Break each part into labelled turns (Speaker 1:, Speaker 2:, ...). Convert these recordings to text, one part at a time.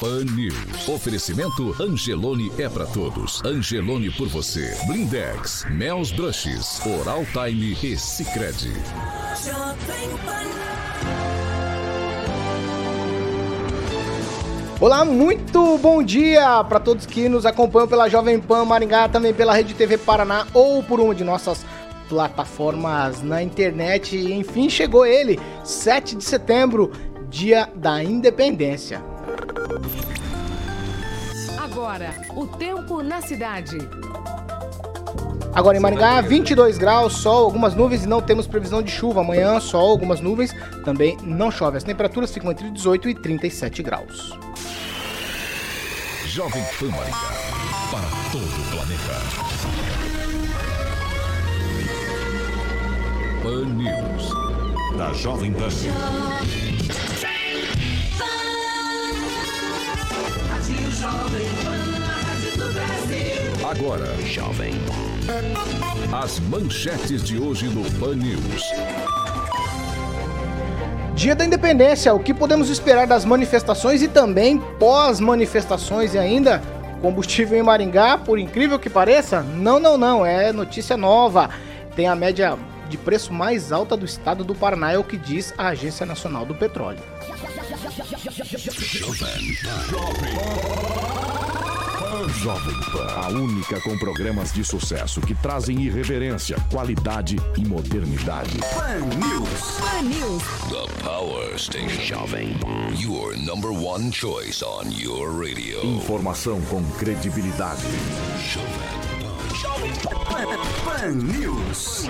Speaker 1: Pan News. Oferecimento Angelone é para todos. Angelone por você. Blindex, Mel's Brushes, Oral Time e Sicredi.
Speaker 2: Olá, muito bom dia para todos que nos acompanham pela Jovem Pan Maringá, também pela Rede TV Paraná ou por uma de nossas plataformas na internet. Enfim, chegou ele, 7 de setembro, dia da independência.
Speaker 3: Agora, o tempo na cidade.
Speaker 2: Agora em Maringá, 22 graus, sol, algumas nuvens e não temos previsão de chuva. Amanhã, sol, algumas nuvens, também não chove. As temperaturas ficam entre 18 e 37 graus.
Speaker 1: Jovem Pan Maringá. Para todo o planeta. Pan News. Da Jovem Pan. Agora, Jovem. As manchetes de hoje no Pan News.
Speaker 2: Dia da Independência, o que podemos esperar das manifestações e também pós-manifestações e ainda combustível em Maringá, por incrível que pareça? Não, não, não, é notícia nova. Tem a média de preço mais alta do estado do Paraná, é o que diz a Agência Nacional do Petróleo.
Speaker 1: Jovem Pan, a única com programas de sucesso que trazem irreverência, qualidade e modernidade. Pan News. Pan News. The Power Station. Jovem Pan. Your number one choice on your radio. Informação com credibilidade. Jovem Pan. News.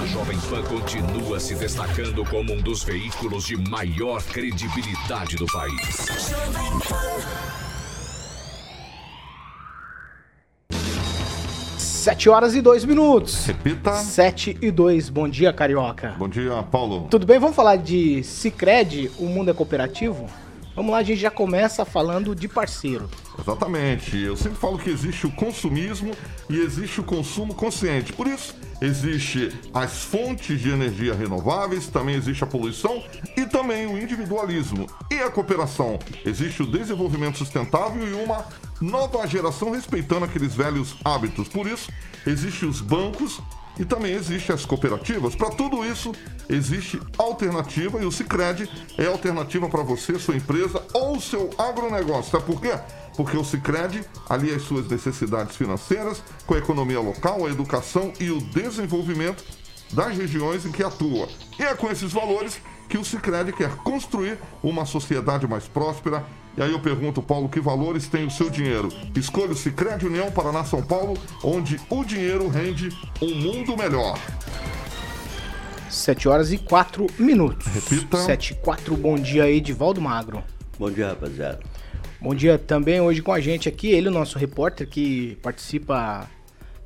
Speaker 1: A Jovem Pan continua se destacando como um dos veículos de maior credibilidade do país.
Speaker 2: 7 horas e 2 minutos.
Speaker 4: Repita.
Speaker 2: 7 e 2. Bom dia, Carioca.
Speaker 4: Bom dia, Paulo.
Speaker 2: Tudo bem? Vamos falar de Cicred, o mundo é cooperativo? Vamos lá, a gente já começa falando de parceiro.
Speaker 4: Exatamente. Eu sempre falo que existe o consumismo e existe o consumo consciente. Por isso, existe as fontes de energia renováveis, também existe a poluição e também o individualismo. E a cooperação? Existe o desenvolvimento sustentável e uma nova geração respeitando aqueles velhos hábitos. Por isso, existem os bancos e também existem as cooperativas. Para tudo isso, existe alternativa e o Cicred é alternativa para você, sua empresa ou seu agronegócio. Sabe por quê? Porque o Cicred alia as suas necessidades financeiras com a economia local, a educação e o desenvolvimento das regiões em que atua. E é com esses valores que o Cicred quer construir uma sociedade mais próspera. E aí eu pergunto, Paulo, que valores tem o seu dinheiro? Escolha o Cicred União Paraná São Paulo, onde o dinheiro rende um mundo melhor.
Speaker 2: 7 horas e 4 minutos.
Speaker 4: Repita.
Speaker 2: 7 e 4, bom dia aí, Edivaldo Magro.
Speaker 5: Bom dia, rapaziada.
Speaker 2: Bom dia também hoje com a gente aqui, ele, o nosso repórter que participa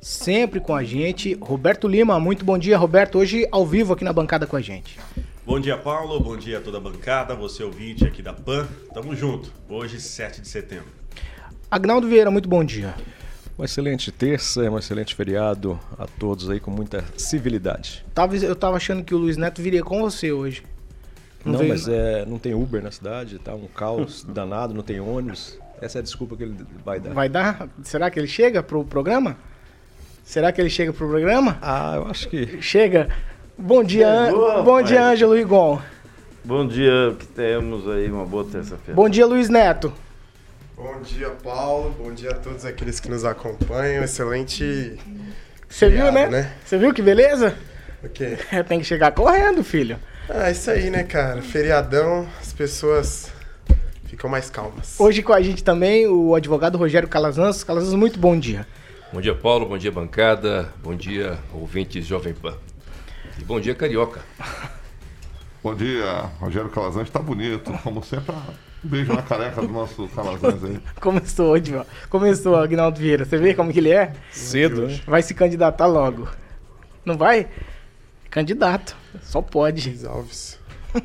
Speaker 2: sempre com a gente, Roberto Lima. Muito bom dia, Roberto. Hoje ao vivo aqui na bancada com a gente.
Speaker 6: Bom dia, Paulo. Bom dia a toda a bancada, você ouvinte aqui da PAN. Tamo junto. Hoje, 7 de setembro.
Speaker 2: Agnaldo Vieira, muito bom dia.
Speaker 7: Uma excelente terça, um excelente feriado a todos aí com muita civilidade.
Speaker 2: Tava, eu tava achando que o Luiz Neto viria com você hoje.
Speaker 7: Não, não mas é, não tem Uber na cidade, tá um caos danado, não tem ônibus. Essa é a desculpa que ele vai dar.
Speaker 2: Vai dar? Será que ele chega pro programa? Será que ele chega pro programa?
Speaker 7: Ah, eu acho que.
Speaker 2: Chega. Bom dia, Chegou, bom dia, Ângelo Rigon.
Speaker 8: Bom dia, que temos aí uma boa terça-feira.
Speaker 2: Bom dia, Luiz Neto.
Speaker 9: Bom dia, Paulo. Bom dia a todos aqueles que nos acompanham. Excelente
Speaker 2: Você viu, né?
Speaker 5: né?
Speaker 2: Você viu que beleza?
Speaker 5: O quê?
Speaker 2: Tem que chegar correndo, filho.
Speaker 5: Ah, isso aí, né, cara? Feriadão, as pessoas ficam mais calmas.
Speaker 2: Hoje com a gente também o advogado Rogério Calazans. Calazans, muito bom dia.
Speaker 9: Bom dia, Paulo. Bom dia, bancada. Bom dia, ouvintes Jovem Pan. E bom dia, Carioca.
Speaker 4: Bom dia, Rogério Calazans. Tá bonito, como sempre. Um beijo na careca do nosso Calazans aí.
Speaker 2: Começou hoje, ó. Começou, Agnaldo Vieira. Você vê como que ele é?
Speaker 7: Cedo, né?
Speaker 2: Vai se candidatar logo. Não vai? Candidato. Só pode.
Speaker 5: Luiz Alves.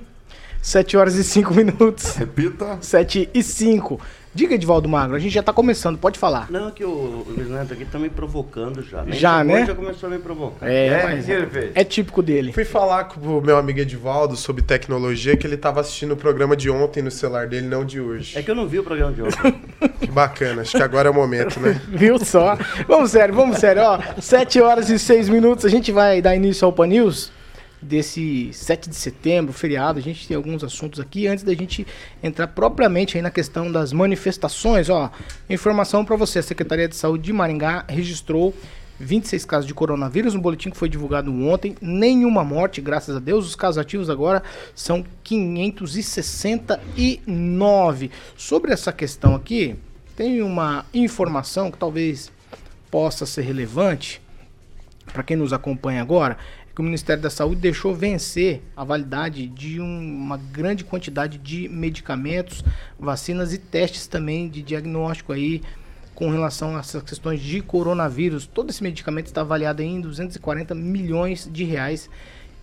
Speaker 2: 7 horas e 5 minutos.
Speaker 4: Repita.
Speaker 2: 7 e 5. Diga, Edvaldo Magro, a gente já tá começando, pode falar.
Speaker 10: Não, que o Luiz Neto aqui tá me provocando já. Nem
Speaker 2: Já,
Speaker 10: chegou,
Speaker 2: né?
Speaker 10: Já começou a me provocar.
Speaker 2: É,
Speaker 8: É,
Speaker 2: mas é típico dele.
Speaker 5: Fui falar com o meu amigo Edivaldo sobre tecnologia, que ele tava assistindo o programa de ontem no celular dele, não de hoje.
Speaker 10: É que eu não vi o programa de ontem.
Speaker 5: Que bacana, acho que agora é o momento, né?
Speaker 2: Viu só? Vamos sério, vamos sério, ó. 7 horas e 6 minutos, a gente vai dar início ao Pan News desse 7 de setembro, feriado. A gente tem alguns assuntos aqui antes da gente entrar propriamente aí na questão das manifestações, ó. Informação para você, a Secretaria de Saúde de Maringá registrou 26 casos de coronavírus no boletim que foi divulgado ontem, nenhuma morte, graças a Deus. Os casos ativos agora são 569. Sobre essa questão aqui, tem uma informação que talvez possa ser relevante para quem nos acompanha agora, que o Ministério da Saúde deixou vencer a validade de um- uma grande quantidade de medicamentos, vacinas e testes também de diagnóstico aí com relação a essas questões de coronavírus. Todo esse medicamento está avaliado em 240 milhões de reais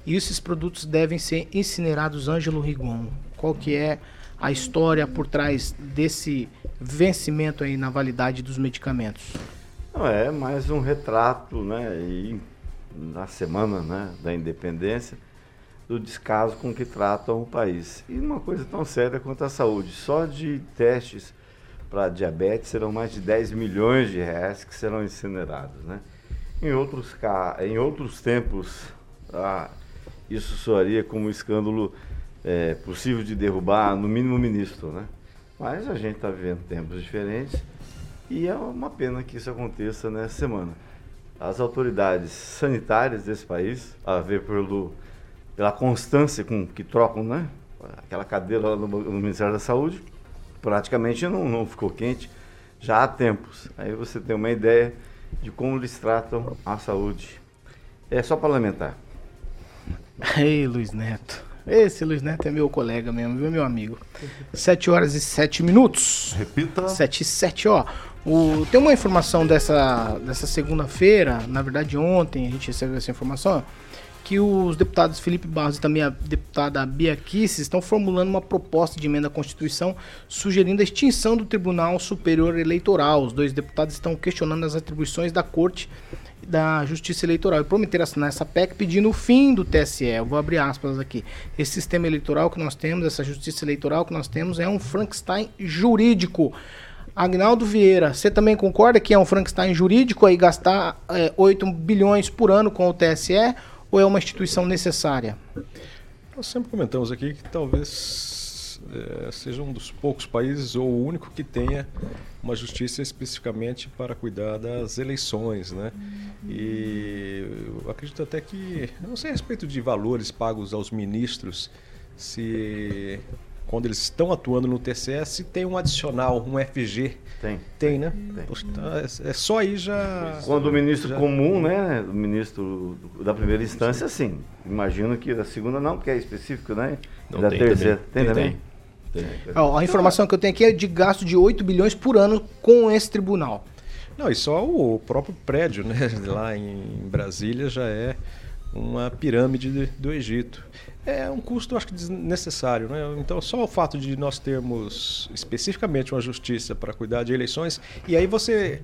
Speaker 2: e esses produtos devem ser incinerados. Ângelo Rigon, qual que é a história por trás desse vencimento aí na validade dos medicamentos?
Speaker 8: É mais um retrato, né, na semana né, da independência, do descaso com que tratam o país. E uma coisa tão séria quanto a saúde. Só de testes para diabetes serão mais de 10 milhões de reais que serão incinerados. Né? Em, outros, em outros tempos, ah, isso soaria como um escândalo é, possível de derrubar, no mínimo, o ministro. Né? Mas a gente está vivendo tempos diferentes e é uma pena que isso aconteça nessa semana. As autoridades sanitárias desse país, a ver pelo, pela constância com que trocam né, aquela cadeira lá no, no Ministério da Saúde, praticamente não, não ficou quente já há tempos. Aí você tem uma ideia de como eles tratam a saúde. É só parlamentar.
Speaker 2: Ei, Luiz Neto. Esse Luiz Neto é meu colega mesmo, viu, meu amigo? 7 horas e 7 minutos.
Speaker 4: Repita.
Speaker 2: 7 e 7, ó. O, tem uma informação dessa, dessa segunda-feira, na verdade ontem a gente recebeu essa informação, que os deputados Felipe Barros e também a deputada Bia Kicis estão formulando uma proposta de emenda à Constituição sugerindo a extinção do Tribunal Superior Eleitoral. Os dois deputados estão questionando as atribuições da Corte da Justiça Eleitoral e prometeram assinar essa PEC pedindo o fim do TSE. Eu vou abrir aspas aqui. Esse sistema eleitoral que nós temos, essa justiça eleitoral que nós temos é um Frankenstein jurídico. Agnaldo Vieira, você também concorda que é um Frankenstein jurídico aí gastar é, 8 bilhões por ano com o TSE ou é uma instituição necessária?
Speaker 7: Nós sempre comentamos aqui que talvez eh, seja um dos poucos países ou o único que tenha uma justiça especificamente para cuidar das eleições, né? E eu acredito até que, não sei a respeito de valores pagos aos ministros, se quando eles estão atuando no TCE, se tem um adicional, um FG.
Speaker 8: Tem.
Speaker 7: Tem, né?
Speaker 8: Tem.
Speaker 7: Poxa, tá, é, é só aí já.
Speaker 8: Quando o ministro
Speaker 7: já-
Speaker 8: comum, né, o ministro da primeira instância, sim. Imagino que da segunda não, porque é específico, né?
Speaker 9: Não,
Speaker 8: da
Speaker 9: tem
Speaker 8: terceira.
Speaker 9: também.
Speaker 8: Tem,
Speaker 9: Tem,
Speaker 8: também?
Speaker 9: tem.
Speaker 2: Ó, a informação que eu tenho aqui é de gasto de 8 bilhões por ano com esse tribunal.
Speaker 7: Não, e só o próprio prédio, né, lá em Brasília já é uma pirâmide de- do Egito. É um custo, acho que desnecessário, né? Então, só o fato de nós termos especificamente uma justiça para cuidar de eleições, e aí você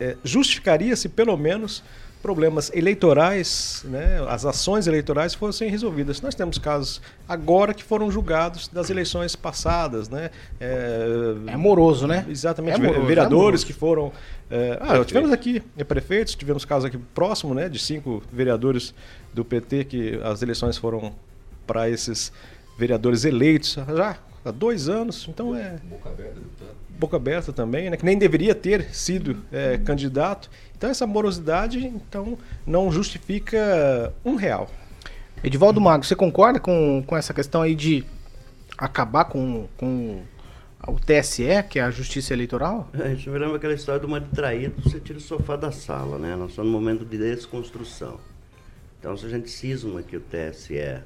Speaker 7: é, justificaria-se pelo menos problemas eleitorais, né, as ações eleitorais fossem resolvidas. Nós temos casos agora que foram julgados das eleições passadas, né? É,
Speaker 2: É moroso, né?
Speaker 7: Exatamente,
Speaker 2: É moroso,
Speaker 7: ve-
Speaker 2: é
Speaker 7: vereadores
Speaker 2: moroso.
Speaker 7: que foram. é, ah, tivemos aqui é, prefeitos, tivemos casos aqui próximo, né, de cinco vereadores do PT que as eleições foram para esses vereadores eleitos já há dois anos, então é
Speaker 9: Boca aberta,
Speaker 7: boca aberta também, né? Que nem deveria ter sido é, candidato. Então essa morosidade, então, não justifica um real.
Speaker 2: Edivaldo Mago, você concorda com, com essa questão aí de acabar com, com o TSE, que é a Justiça Eleitoral?
Speaker 10: A gente me lembra aquela história do marido traído, você tira o sofá da sala, né? Nós estamos num momento de desconstrução. Então, se a gente cisma que o TSE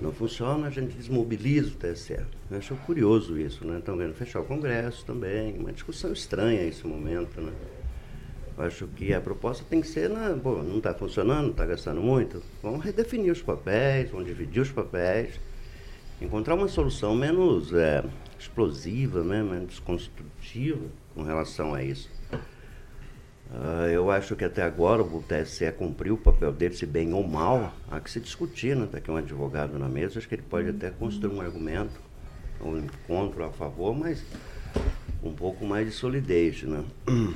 Speaker 10: não funciona, a gente desmobiliza o TSE. Eu acho curioso isso, né? Estão querendo fechar o Congresso também, uma discussão estranha esse momento, né? Eu acho que a proposta tem que ser, na, pô, não está funcionando, está gastando muito, vamos redefinir os papéis, vamos dividir os papéis, encontrar uma solução menos é, explosiva, né? menos construtiva com relação a isso. Ah, eu acho que até agora o TSE cumpriu o papel dele, se bem ou mal, há que se discutir, né? Está aqui um advogado na mesa, acho que ele pode até construir um argumento, um encontro a favor, mas um pouco mais de solidez, né?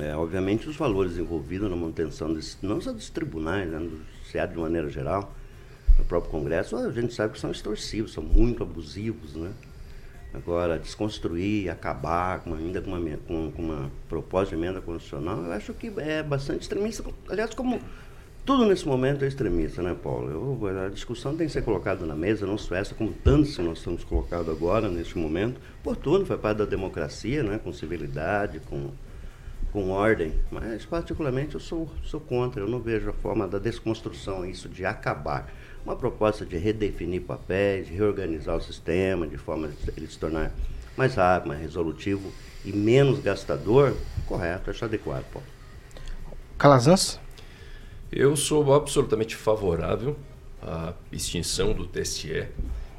Speaker 10: É, obviamente os valores envolvidos na manutenção desse, não só dos tribunais, né, do SEAD de maneira geral, no próprio Congresso, a gente sabe que são extorsivos, são muito abusivos, né? Agora, desconstruir, acabar com, ainda com uma, com, com uma proposta de emenda constitucional, eu acho que é bastante extremista. Aliás, como tudo nesse momento é extremista, né, Paulo? Eu, a discussão tem que ser colocada na mesa, não só essa, como tantos que nós estamos colocados agora, neste momento. Oportuno, faz parte da democracia, né, com civilidade, com, com ordem. Mas, particularmente, eu sou, sou contra. Eu não vejo a forma da desconstrução, isso de acabar. Uma proposta de redefinir papéis, de reorganizar o sistema, de forma de ele se tornar mais rápido, mais resolutivo e menos gastador, correto, acho adequado, Paulo.
Speaker 2: Calazans?
Speaker 9: Eu sou absolutamente favorável à extinção do TSE.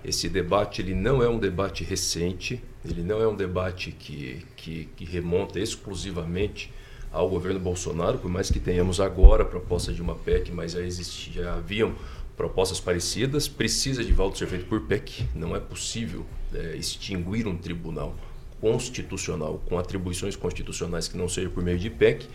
Speaker 9: Esse debate ele não é um debate recente, ele não é um debate que, que, que remonta exclusivamente ao governo Bolsonaro, por mais que tenhamos agora a proposta de uma PEC, mas já, existia, já haviam propostas parecidas. Precisa de volta ser feito por PEC. Não é possível é, extinguir um tribunal constitucional com atribuições constitucionais que não seja por meio de PEC.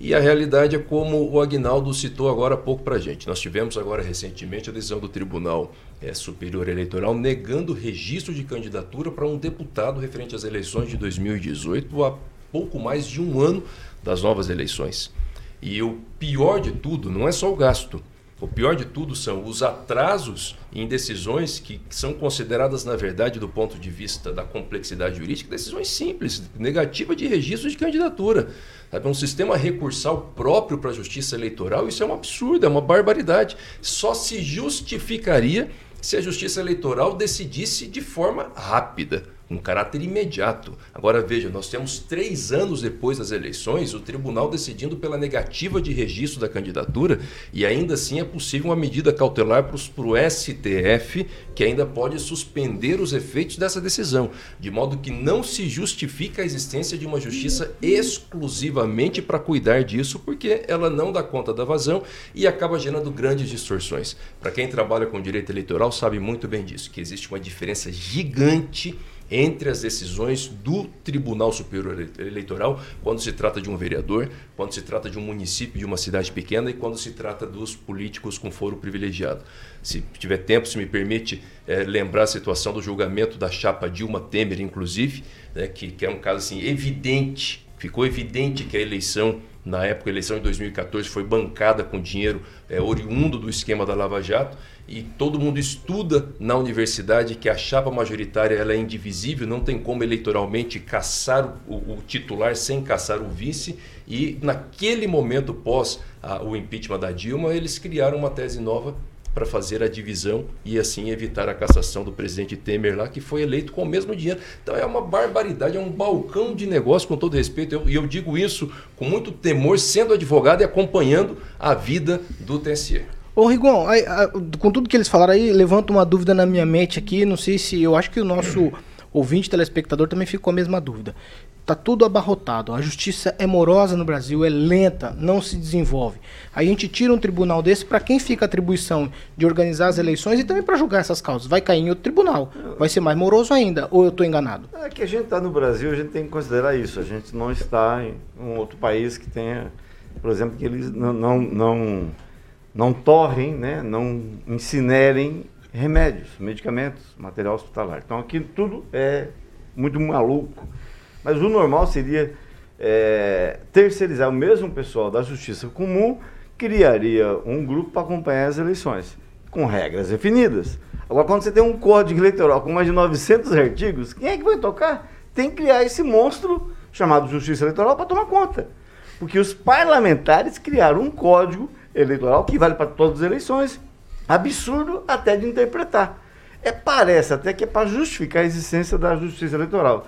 Speaker 9: E a realidade é como o Agnaldo citou agora há pouco para a gente. Nós tivemos agora recentemente a decisão do Tribunal eh, Superior Eleitoral negando registro de candidatura para um deputado referente às eleições de 2018, há pouco mais de um ano das novas eleições. E o pior de tudo não é só o gasto. O pior de tudo são os atrasos em decisões que são consideradas, na verdade, do ponto de vista da complexidade jurídica, decisões simples, negativa de registro de candidatura. Sabe, um sistema recursal próprio para a justiça eleitoral, isso é um absurdo, é uma barbaridade. Só se justificaria se a justiça eleitoral decidisse de forma rápida, um caráter imediato. Agora veja, nós temos três anos depois das eleições, o tribunal decidindo pela negativa de registro da candidatura e ainda assim é possível uma medida cautelar para o STF que ainda pode suspender os efeitos dessa decisão, de modo que não se justifica a existência de uma justiça exclusivamente para cuidar disso, porque ela não dá conta da vazão e acaba gerando grandes distorções. Para quem trabalha com direito eleitoral sabe muito bem disso, que existe uma diferença gigante entre as decisões do Tribunal Superior Eleitoral quando se trata de um vereador, quando se trata de um município, de uma cidade pequena e quando se trata dos políticos com foro privilegiado. Se tiver tempo, se me permite é, lembrar a situação do julgamento da chapa Dilma Temer, inclusive, né, que, que é um caso assim, evidente, ficou evidente que a eleição na época, a eleição de 2014 foi bancada com dinheiro é, oriundo do esquema da Lava Jato e todo mundo estuda na universidade que a chapa majoritária ela é indivisível, não tem como eleitoralmente caçar o, o titular sem caçar o vice e naquele momento pós a, o impeachment da Dilma eles criaram uma tese nova para fazer a divisão e assim evitar a cassação do presidente Temer lá, que foi eleito com o mesmo dinheiro. Então é uma barbaridade, é um balcão de negócio, com todo respeito. Eu- E eu, digo isso com muito temor, sendo advogado e acompanhando a vida do TSE.
Speaker 2: Ô Rigon, aí, ah, com tudo que eles falaram aí, levanta uma dúvida na minha mente aqui, não sei se, eu acho que o nosso ouvinte telespectador também ficou a mesma dúvida. Tá tudo abarrotado, a justiça é morosa no Brasil, é lenta, não se desenvolve. A gente tira um tribunal desse para quem fica a atribuição de organizar as eleições e também para julgar essas causas. Vai cair em outro tribunal, vai ser mais moroso ainda, ou eu tô enganado?
Speaker 8: É que a gente está no Brasil, a gente tem que considerar isso. A gente não está em um outro país que tenha, por exemplo, que eles não, não, não, não torrem, né, não incinerem remédios, medicamentos, material hospitalar. Então aqui tudo é muito maluco. Mas o normal seria é, terceirizar o mesmo pessoal da Justiça Comum, criaria um grupo para acompanhar as eleições, com regras definidas. Agora, quando você tem um código eleitoral com mais de 900 artigos, quem é que vai tocar? Tem que criar esse monstro chamado Justiça Eleitoral para tomar conta. Porque os parlamentares criaram um código eleitoral que vale para todas as eleições, absurdo até de interpretar. É, parece até que é para justificar a existência da justiça eleitoral.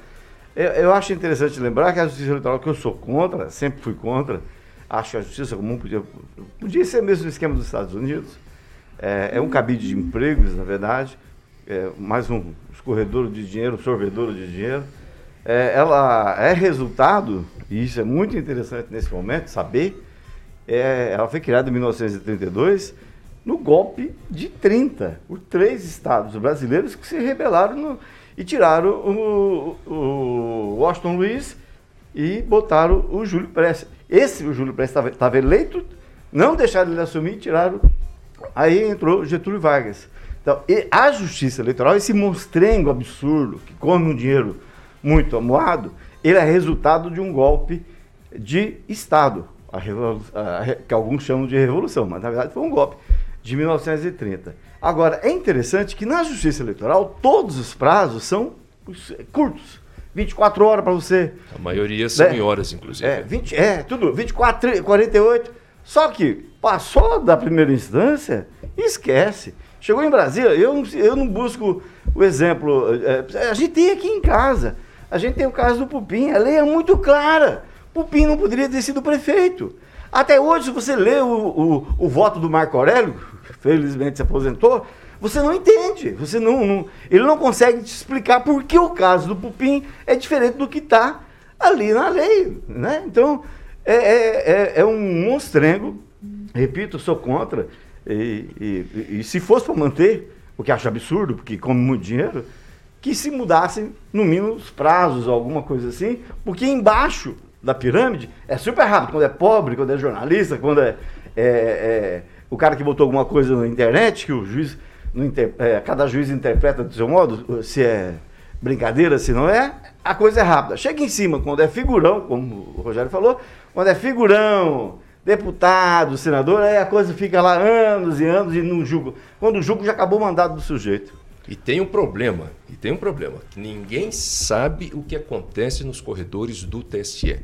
Speaker 8: Eu, eu, acho interessante lembrar que a justiça eleitoral, que eu sou contra, sempre fui contra, acho que a justiça comum podia, podia ser mesmo o esquema dos Estados Unidos. É, é um cabide de empregos, na verdade, é, mais um escorredor de dinheiro, sorvedor de dinheiro. É, ela é resultado, e isso é muito interessante nesse momento, saber, é, ela foi criada em 1932 no golpe de 30, os três estados brasileiros que se rebelaram no, e tiraram o, o, Washington Luiz e botaram o Júlio Prestes. Esse, o Júlio Prestes, estava eleito, não deixaram ele assumir, tiraram. Aí entrou Getúlio Vargas. Então, a justiça eleitoral, esse monstrengo absurdo, que come um dinheiro muito amuado, ele é resultado de um golpe de Estado, a a, que alguns chamam de revolução, mas na verdade foi um golpe de 1930. Agora, é interessante que na justiça eleitoral todos os prazos são curtos. 24 horas para você.
Speaker 9: A maioria são né? em horas, inclusive.
Speaker 8: É, 20, é, tudo, 24, 48. Só que passou da primeira instância, esquece. Chegou em Brasília, eu, eu não busco o exemplo. É, a gente tem aqui em casa. A gente tem o caso do Pupim, a lei é muito clara. Pupim não poderia ter sido prefeito. Até hoje, se você lê o, o, o voto do Marco Aurélio, felizmente se aposentou, você não entende. Você não, não, ele não consegue te explicar por que o caso do Pupim é diferente do que está ali na lei. Né? Então, é, é, é, é um monstrengo. Repito, sou contra. E, e, e se fosse para manter, o que acho absurdo, porque come muito dinheiro, que se mudassem, no mínimo, os prazos, alguma coisa assim, porque embaixo da pirâmide é super rápido. Quando é pobre, quando é jornalista, quando é, é, é o cara que botou alguma coisa na internet, que o juiz, inter, é, cada juiz interpreta do seu modo, se é brincadeira, se não é, a coisa é rápida. Chega em cima, quando é figurão, como o Rogério falou, quando é figurão, deputado, senador, aí a coisa fica lá anos e anos e não julga. Quando julga, já acabou o mandado do sujeito.
Speaker 9: E tem um problema, e tem um problema, ninguém sabe o que acontece nos corredores do TSE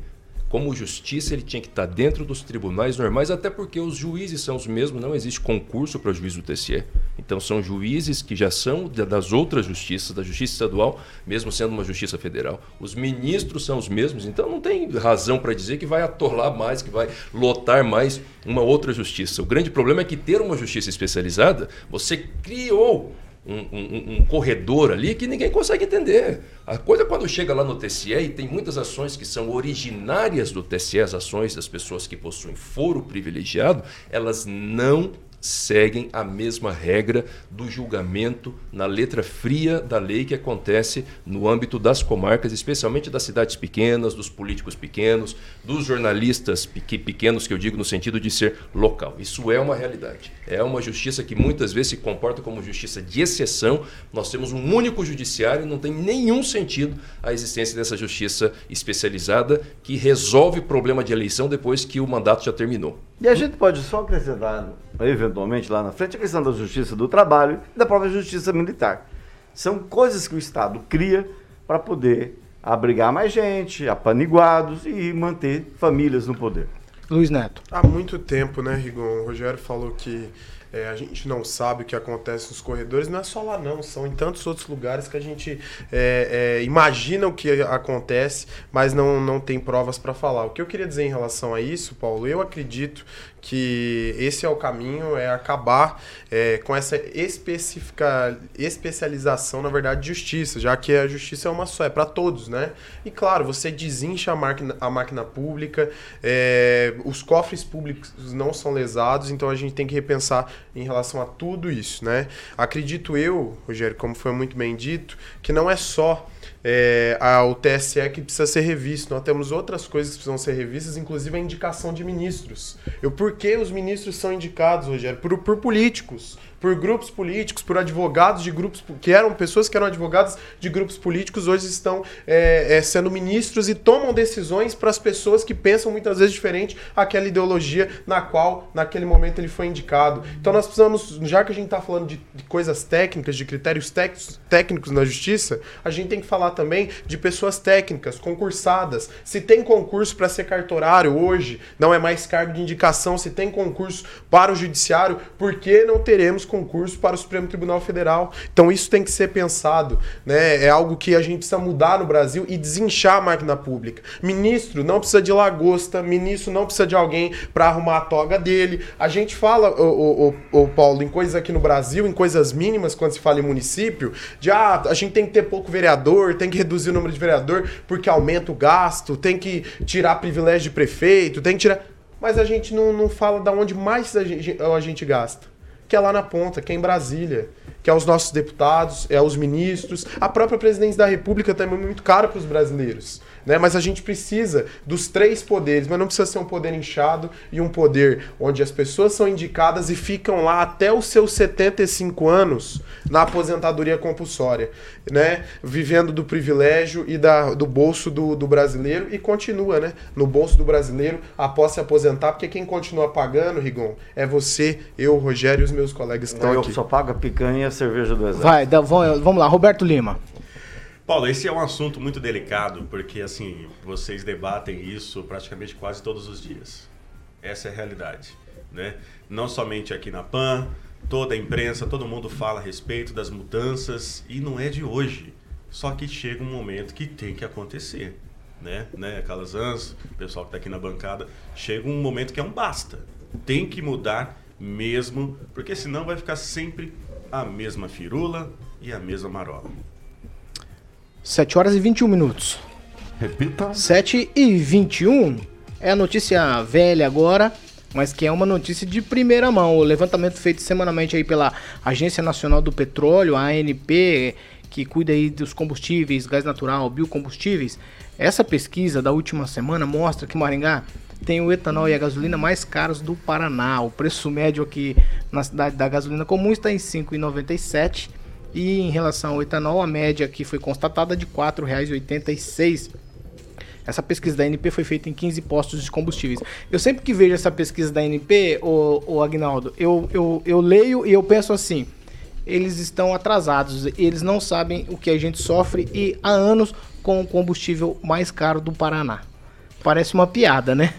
Speaker 9: como justiça, ele tinha que estar dentro dos tribunais normais, até porque os juízes são os mesmos, não existe concurso para juiz do TSE. Então são juízes que já são das outras justiças, da justiça estadual, mesmo sendo uma justiça federal. Os ministros são os mesmos, então não tem razão para dizer que vai atolar mais, que vai lotar mais uma outra justiça. O grande problema é que ter uma justiça especializada, você criou um, um, um, corredor ali que ninguém consegue entender. A coisa quando chega lá no TSE e tem muitas ações que são originárias do TSE, as ações das pessoas que possuem foro privilegiado, elas não seguem a mesma regra do julgamento na letra fria da lei que acontece no âmbito das comarcas, especialmente das cidades pequenas, dos políticos pequenos, dos jornalistas pequenos, que eu digo no sentido de ser local. Isso é uma realidade. É uma justiça que muitas vezes se comporta como justiça de exceção. Nós temos um único judiciário, não tem nenhum sentido a existência dessa justiça especializada que resolve problema de eleição depois que o mandato já terminou.
Speaker 8: E a gente pode só acrescentar, eventualmente, lá na frente, a questão da justiça do trabalho e da própria justiça militar. São coisas que o Estado cria para poder abrigar mais gente, apaniguados e manter famílias no poder.
Speaker 2: Luiz Neto.
Speaker 5: Há muito tempo, né, Rigon? O Rogério falou que é, a gente não sabe o que acontece nos corredores, não é só lá não, são em tantos outros lugares que a gente é, é, imagina o que acontece, mas não, não tem provas para falar. O que eu queria dizer em relação a isso, Paulo, eu acredito que esse é o caminho, é acabar é, com essa especifica, especialização, na verdade, de justiça, já que a justiça é uma só, é para todos, né? E claro, você desincha a máquina, a máquina pública, é, os cofres públicos não são lesados, então a gente tem que repensar em relação a tudo isso, né? Acredito eu, Rogério, como foi muito bem dito, que não é só é, o TSE que precisa ser revisto. Nós temos outras coisas que precisam ser revistas, inclusive a indicação de ministros. E o porquê os ministros são indicados, Rogério? Por, por políticos por grupos políticos, por advogados de grupos que eram pessoas que eram advogados de grupos políticos, hoje estão é, é, sendo ministros e tomam decisões para as pessoas que pensam muitas vezes diferente àquela ideologia na qual, naquele momento, ele foi indicado. Então nós precisamos, já que a gente está falando de, de, coisas técnicas, de critérios técnicos na justiça, a gente tem que falar também de pessoas técnicas, concursadas. Se tem concurso para ser cartorário hoje, não é mais cargo de indicação, se tem concurso para o judiciário, por que não teremos concurso para o Supremo Tribunal Federal? Então isso tem que ser pensado, né? É algo que a gente precisa mudar no Brasil e desinchar a máquina pública. Ministro não precisa de lagosta, ministro não precisa de alguém para arrumar a toga dele. A gente fala, o, o, Paulo, em coisas aqui no Brasil, em coisas mínimas, quando se fala em município, de ah, a gente tem que ter pouco vereador, tem que reduzir o número de vereador porque aumenta o gasto, tem que tirar privilégio de prefeito, tem que tirar. Mas a gente não, não fala da onde mais a gente, a gente gasta. Que é lá na ponta, que é em Brasília que é os nossos deputados, é os ministros, a própria presidência da República também é muito cara para os brasileiros. Né? Mas a gente precisa dos três poderes, mas não precisa ser um poder inchado e um poder onde as pessoas são indicadas e ficam lá até os seus 75 anos na aposentadoria compulsória, né? Vivendo do privilégio e da, do bolso do, do brasileiro e continua, né? No bolso do brasileiro após se aposentar, porque quem continua pagando, Rigon, é você, eu, o Rogério e os meus colegas que estão
Speaker 8: eu
Speaker 5: aqui.
Speaker 8: Eu só pago a picanha e a cerveja do exército.
Speaker 2: Vai, vamos lá, Roberto Lima.
Speaker 6: Paulo, esse é um assunto muito delicado, porque assim, vocês debatem isso praticamente quase todos os dias. Essa é a realidade, né? Não somente aqui na PAN, toda a imprensa, todo mundo fala a respeito das mudanças e não é de hoje. Só que chega um momento que tem que acontecer, né? Né, Calazans, o pessoal que está aqui na bancada, chega um momento que é um basta. Tem que mudar mesmo, porque senão vai ficar sempre a mesma firula e a mesma marola.
Speaker 2: 7 horas e 21 minutos.
Speaker 4: Repita.
Speaker 2: 7 e 21. É a notícia velha agora, mas que é uma notícia de primeira mão. O levantamento feito semanalmente aí pela Agência Nacional do Petróleo, a ANP, que cuida aí dos combustíveis, gás natural, biocombustíveis. Essa pesquisa da última semana mostra que Maringá tem o etanol e a gasolina mais caros do Paraná. O preço médio aqui na cidade da gasolina comum está em 5,97 e em relação ao etanol, a média que foi constatada de R$ 4,86. Essa pesquisa da ANP foi feita em 15 postos de combustíveis. Eu sempre que vejo essa pesquisa da ANP, o, o Agnaldo, eu, eu, eu leio e eu penso assim: eles estão atrasados, eles não sabem o que a gente sofre e há anos com o combustível mais caro do Paraná. Parece uma piada, né?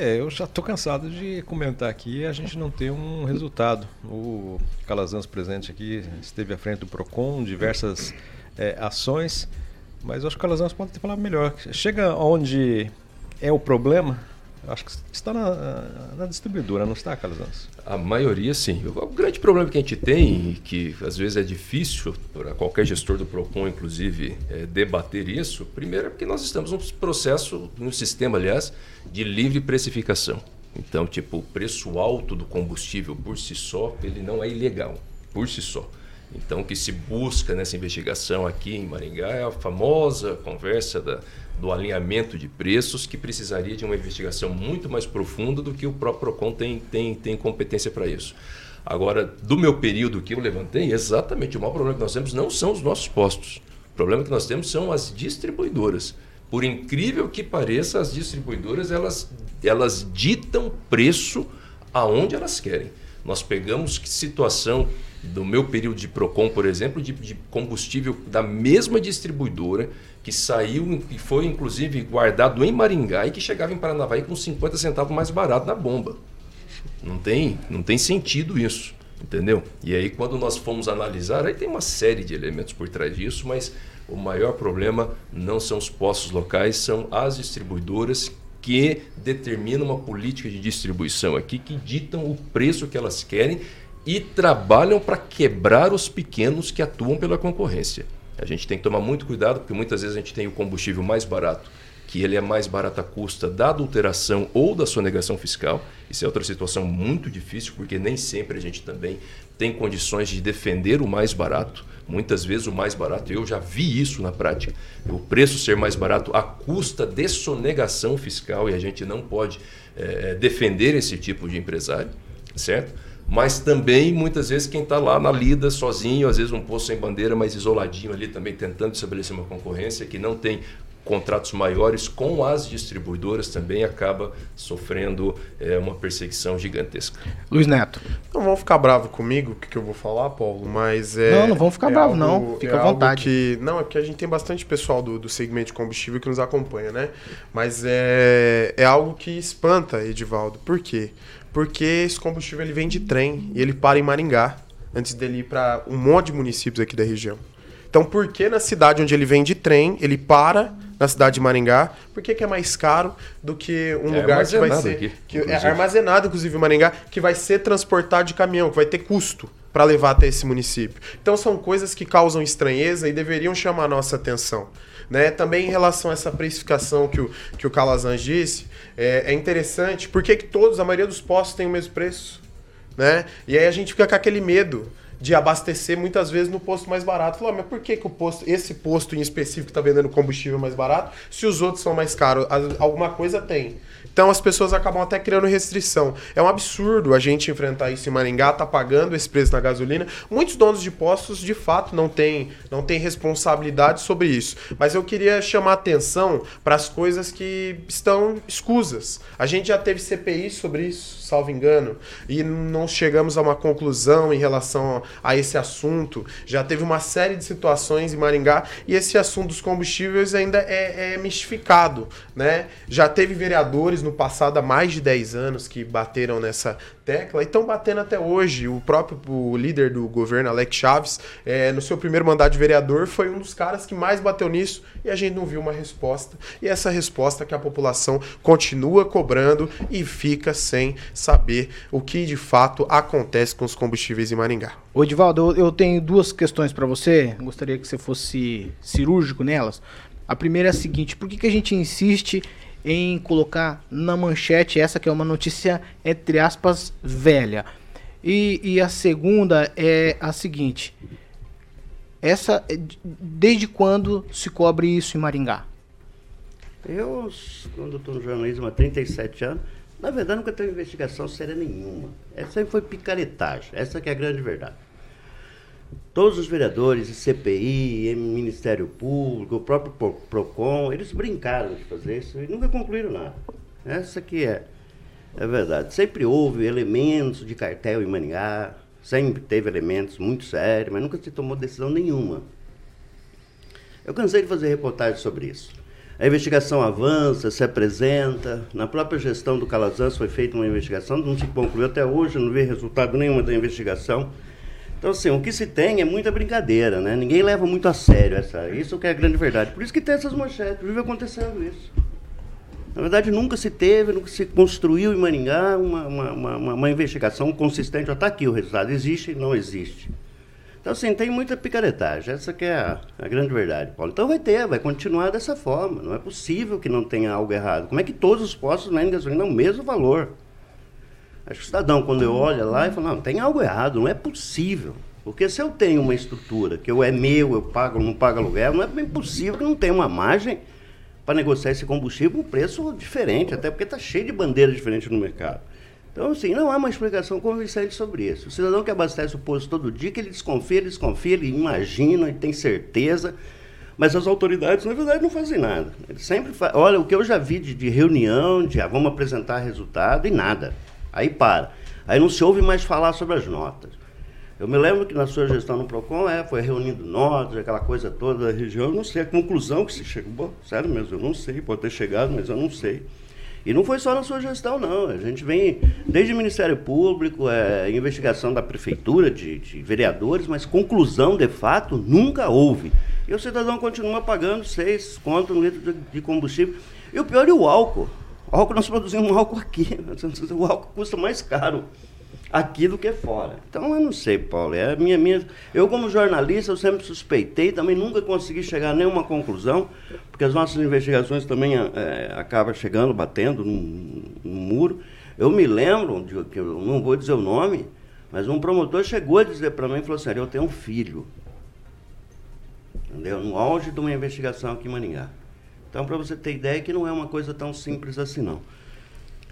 Speaker 7: É, eu já estou cansado de comentar aqui a gente não ter um resultado. O Calazans presente aqui esteve à frente do PROCON, diversas é, ações, mas acho que o Calazans pode falado melhor. Chega onde é o problema, Acho que está na, na distribuidora, não está, Carlos
Speaker 9: A maioria, sim. O grande problema que a gente tem, que às vezes é difícil para qualquer gestor do PROCON, inclusive, é debater isso, primeiro é porque nós estamos num processo, num sistema, aliás, de livre precificação. Então, tipo, o preço alto do combustível por si só, ele não é ilegal, por si só. Então, o que se busca nessa investigação aqui em Maringá é a famosa conversa da do alinhamento de preços, que precisaria de uma investigação muito mais profunda do que o próprio PROCON tem, tem, tem competência para isso. Agora, do meu período que eu levantei, exatamente o maior problema que nós temos não são os nossos postos. O problema que nós temos são as distribuidoras. Por incrível que pareça, as distribuidoras elas, elas ditam preço aonde elas querem. Nós pegamos que situação do meu período de PROCON, por exemplo, de, de combustível da mesma distribuidora que saiu e foi inclusive guardado em Maringá e que chegava em Paranavaí com 50 centavos mais barato na bomba. Não tem, não tem sentido isso, entendeu? E aí quando nós fomos analisar, aí tem uma série de elementos por trás disso, mas o maior problema não são os postos locais, são as distribuidoras que determinam uma política de distribuição aqui, que ditam o preço que elas querem e trabalham para quebrar os pequenos que atuam pela concorrência. A gente tem que tomar muito cuidado, porque muitas vezes a gente tem o combustível mais barato, que ele é mais barato à custa da adulteração ou da sonegação fiscal. Isso é outra situação muito difícil, porque nem sempre a gente também tem condições de defender o mais barato. Muitas vezes o mais barato, eu já vi isso na prática, o preço ser mais barato à custa de sonegação fiscal e a gente não pode é, defender esse tipo de empresário, certo? Mas também muitas vezes quem está lá na lida sozinho, às vezes um posto sem bandeira, mas isoladinho ali também tentando estabelecer uma concorrência que não tem contratos maiores com as distribuidoras também acaba sofrendo é, uma perseguição gigantesca.
Speaker 2: Luiz Neto.
Speaker 5: Não vão ficar bravo comigo o que, que eu vou falar, Paulo, mas é.
Speaker 2: Não, não vão ficar
Speaker 5: é
Speaker 2: bravo,
Speaker 5: algo-
Speaker 2: não. Fica
Speaker 5: é
Speaker 2: à
Speaker 5: algo
Speaker 2: vontade.
Speaker 5: Que, não, é porque a gente tem bastante pessoal do, do segmento de combustível que nos acompanha, né? Mas é, é algo que espanta, Edivaldo. Por quê? Porque esse combustível ele vem de trem e ele para em Maringá antes dele ir para um monte de municípios aqui da região. Então, por que na cidade onde ele vem de trem, ele para na cidade de Maringá? Por que, que é mais caro do que um
Speaker 9: É
Speaker 5: lugar que vai ser.
Speaker 9: aqui,
Speaker 5: que é armazenado, inclusive, em Maringá, que vai ser transportado de caminhão, que vai ter custo para levar até esse município. Então, são coisas que causam estranheza e deveriam chamar a nossa atenção. Né? Também em relação a essa precificação que o, que o Calazan disse, é, é interessante. Por que, que todos, a maioria dos postos tem o mesmo preço? né? E aí a gente fica com aquele medo de abastecer muitas vezes no posto mais barato. Falou, "Ah, mas por que, que o posto, esse posto em específico está vendendo combustível mais barato se os outros são mais caros? Alguma coisa tem. Então as pessoas acabam até criando restrição. É um absurdo a gente enfrentar isso em Maringá, tá pagando esse preço na gasolina. Muitos donos de postos, de fato, não têm não têm responsabilidade sobre isso. Mas eu queria chamar atenção para as coisas que estão escusas. A gente já teve CPI sobre isso, salvo engano, e não chegamos a uma conclusão em relação a esse assunto. Já teve uma série de situações em Maringá e esse assunto dos combustíveis ainda é, é mistificado, né? Já teve vereadores no passado há mais de 10 anos que bateram nessa tecla e estão batendo até hoje. O próprio o líder do governo, Alex Chaves, é, no seu primeiro mandato de vereador, foi um dos caras que mais bateu nisso e a gente não viu uma resposta. E essa resposta que a população continua cobrando e fica sem saber o que de fato acontece com os combustíveis em Maringá.
Speaker 2: Ô, Edivaldo, eu, eu tenho duas questões para você. Gostaria que você fosse cirúrgico nelas. A primeira é a seguinte: por que, que a gente insiste em colocar na manchete essa que é uma notícia, entre aspas, velha? E, e a segunda é a seguinte: essa, é de- desde quando se cobre isso em Maringá?
Speaker 10: Eu, quando estou no jornalismo há 37 anos, na verdade nunca teve investigação séria nenhuma. Essa foi picaretagem. Essa que é a grande verdade. Todos os vereadores, CPI, Ministério Público, o próprio Pro- PROCON, eles brincaram de fazer isso e nunca concluíram nada. Essa que é, é verdade. Sempre houve elementos de cartel em Maningá, sempre teve elementos muito sérios, mas nunca se tomou decisão nenhuma. Eu cansei de fazer reportagem sobre isso. A investigação avança, se apresenta. Na própria gestão do Calazans foi feita uma investigação, não se concluiu até hoje, não vi resultado nenhum da investigação. Então, assim, o que se tem é muita brincadeira, né? Ninguém leva muito a sério essa. Isso que é a grande verdade. Por isso que tem essas manchetes, vive acontecendo isso. Na verdade, nunca se teve, nunca se construiu em Maringá uma, uma, uma, uma- investigação consistente. Está aqui o resultado, existe não existe. Então, assim, tem muita picaretagem. Essa que é a, a grande verdade, Paulo. Então vai ter, vai continuar dessa forma. Não é possível que não tenha algo errado. Como é que todos os postos vendem gasolina o mesmo valor? Acho que o cidadão, quando eu olho lá e falo, não, tem algo errado, não é possível. Porque se eu tenho uma estrutura que eu é meu, eu pago não pago aluguel, não é bem possível que não tenha uma margem para negociar esse combustível com um preço diferente, até porque está cheio de bandeiras diferentes no mercado. Então, assim, não há uma explicação convincente sobre isso. O cidadão que abastece o posto todo dia, que ele desconfia, ele desconfia, ele imagina, ele tem certeza, mas as autoridades, na verdade, não fazem nada. Eles sempre fa... Olha, o que eu já vi de, de reunião, de ah, vamos apresentar resultado e nada. Aí para. Aí não se ouve mais falar sobre as notas. Eu me lembro que na sua gestão no PROCON é, foi reunindo notas, aquela coisa toda da região, eu não sei a conclusão que se chegou. Sério mesmo, eu não sei, pode ter chegado, mas eu não sei. E não foi só na sua gestão, não. A gente vem desde o Ministério Público, é, investigação da Prefeitura, de, de vereadores, mas conclusão, de fato, nunca houve. E o cidadão continua pagando seis contos no litro de, de combustível. E o pior é o álcool. O álcool, nós produzimos álcool aqui. O álcool custa mais caro aqui do que fora. Então eu não sei, Paulo. É minha, minha... Eu, como jornalista, eu sempre suspeitei, também nunca consegui chegar a nenhuma conclusão, porque as nossas investigações também é, acabam chegando, batendo num muro. Eu me lembro, de, que eu não vou dizer o nome, mas um promotor chegou a dizer para mim e falou assim: eu tenho um filho. Entendeu? No auge de uma investigação aqui em Maningá. Então, para você ter ideia, que não é uma coisa tão simples assim, não.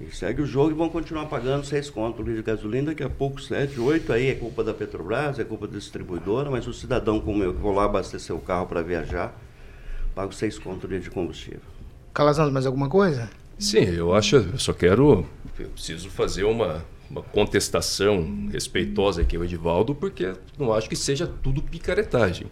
Speaker 10: E segue o jogo e vão continuar pagando seis contos de gasolina, daqui a pouco sete, oito, aí é culpa da Petrobras, é culpa da distribuidora, mas o cidadão como eu, que vou lá abastecer o carro para viajar, pago seis contos de combustível.
Speaker 2: Calazans, mais alguma coisa?
Speaker 9: Sim, eu acho, eu só quero, eu preciso fazer uma, uma contestação respeitosa aqui ao Edivaldo, porque não acho que seja tudo picaretagem.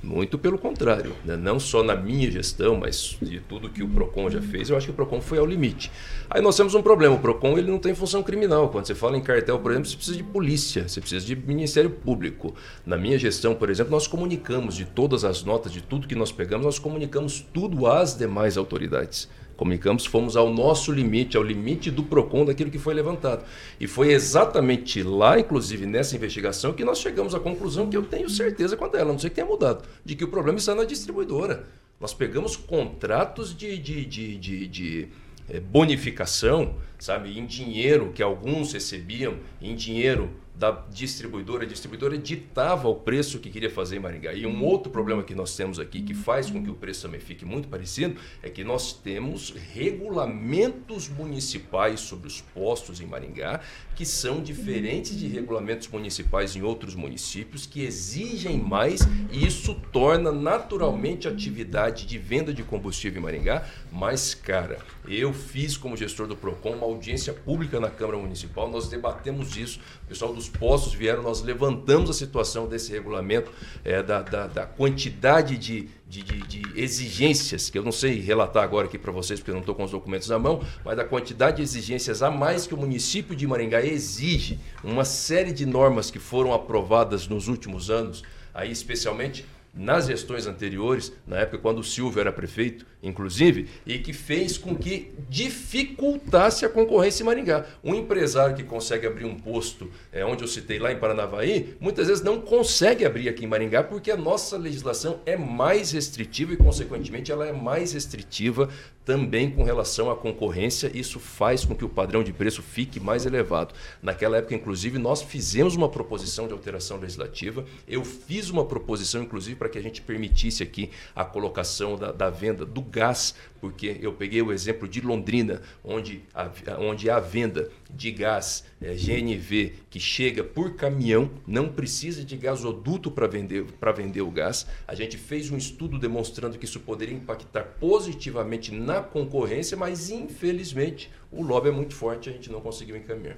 Speaker 9: Muito pelo contrário, né? não só na minha gestão, mas de tudo que o Procon já fez, eu acho que o Procon foi ao limite. Aí nós temos um problema, o Procon ele não tem função criminal. Quando você fala em cartel, por exemplo, você precisa de polícia, você precisa de Ministério Público. Na minha gestão, por exemplo, nós comunicamos de todas as notas, de tudo que nós pegamos, nós comunicamos tudo às demais autoridades. Comunicamos, fomos ao nosso limite, ao limite do PROCON daquilo que foi levantado. E foi exatamente lá, inclusive nessa investigação, que nós chegamos à conclusão que eu tenho certeza quanto a ela, não sei que tenha mudado, de que o problema está na distribuidora. Nós pegamos contratos de, de, de, de, de é, bonificação, sabe, em dinheiro que alguns recebiam, em dinheiro da distribuidora, a distribuidora ditava o preço que queria fazer em Maringá. E um outro problema que nós temos aqui, que faz com que o preço também fique muito parecido, é que nós temos regulamentos municipais sobre os postos em Maringá, que são diferentes de regulamentos municipais em outros municípios, que exigem mais e isso torna naturalmente a atividade de venda de combustível em Maringá mais cara. Eu fiz, como gestor do PROCON, uma audiência pública na Câmara Municipal, nós debatemos isso, o pessoal dos postos vieram, nós levantamos a situação desse regulamento, é, da, da, da quantidade de, de, de, de, exigências, que eu não sei relatar agora aqui para vocês, porque eu não estou com os documentos na mão, mas da quantidade de exigências a mais que o município de Maringá exige, uma série de normas que foram aprovadas nos últimos anos, aí especialmente nas gestões anteriores, na época quando o Silvio era prefeito, inclusive, e que fez com que dificultasse a concorrência em Maringá. Um empresário que consegue abrir um posto, é, onde eu citei lá em Paranavaí, muitas vezes não consegue abrir aqui em Maringá porque a nossa legislação é mais restritiva e, consequentemente, ela é mais restritiva também com relação à concorrência. Isso faz com que o padrão de preço fique mais elevado. Naquela época, inclusive, nós fizemos uma proposição de alteração legislativa. Eu fiz uma proposição, inclusive, para que a gente permitisse aqui a colocação da, da venda do gás, porque eu peguei o exemplo de Londrina, onde a, onde a venda de gás é, GNV que chega por caminhão, não precisa de gasoduto para vender, vender o gás. A gente fez um estudo demonstrando que isso poderia impactar positivamente na concorrência, mas infelizmente o lobby é muito forte e a gente não conseguiu encaminhar.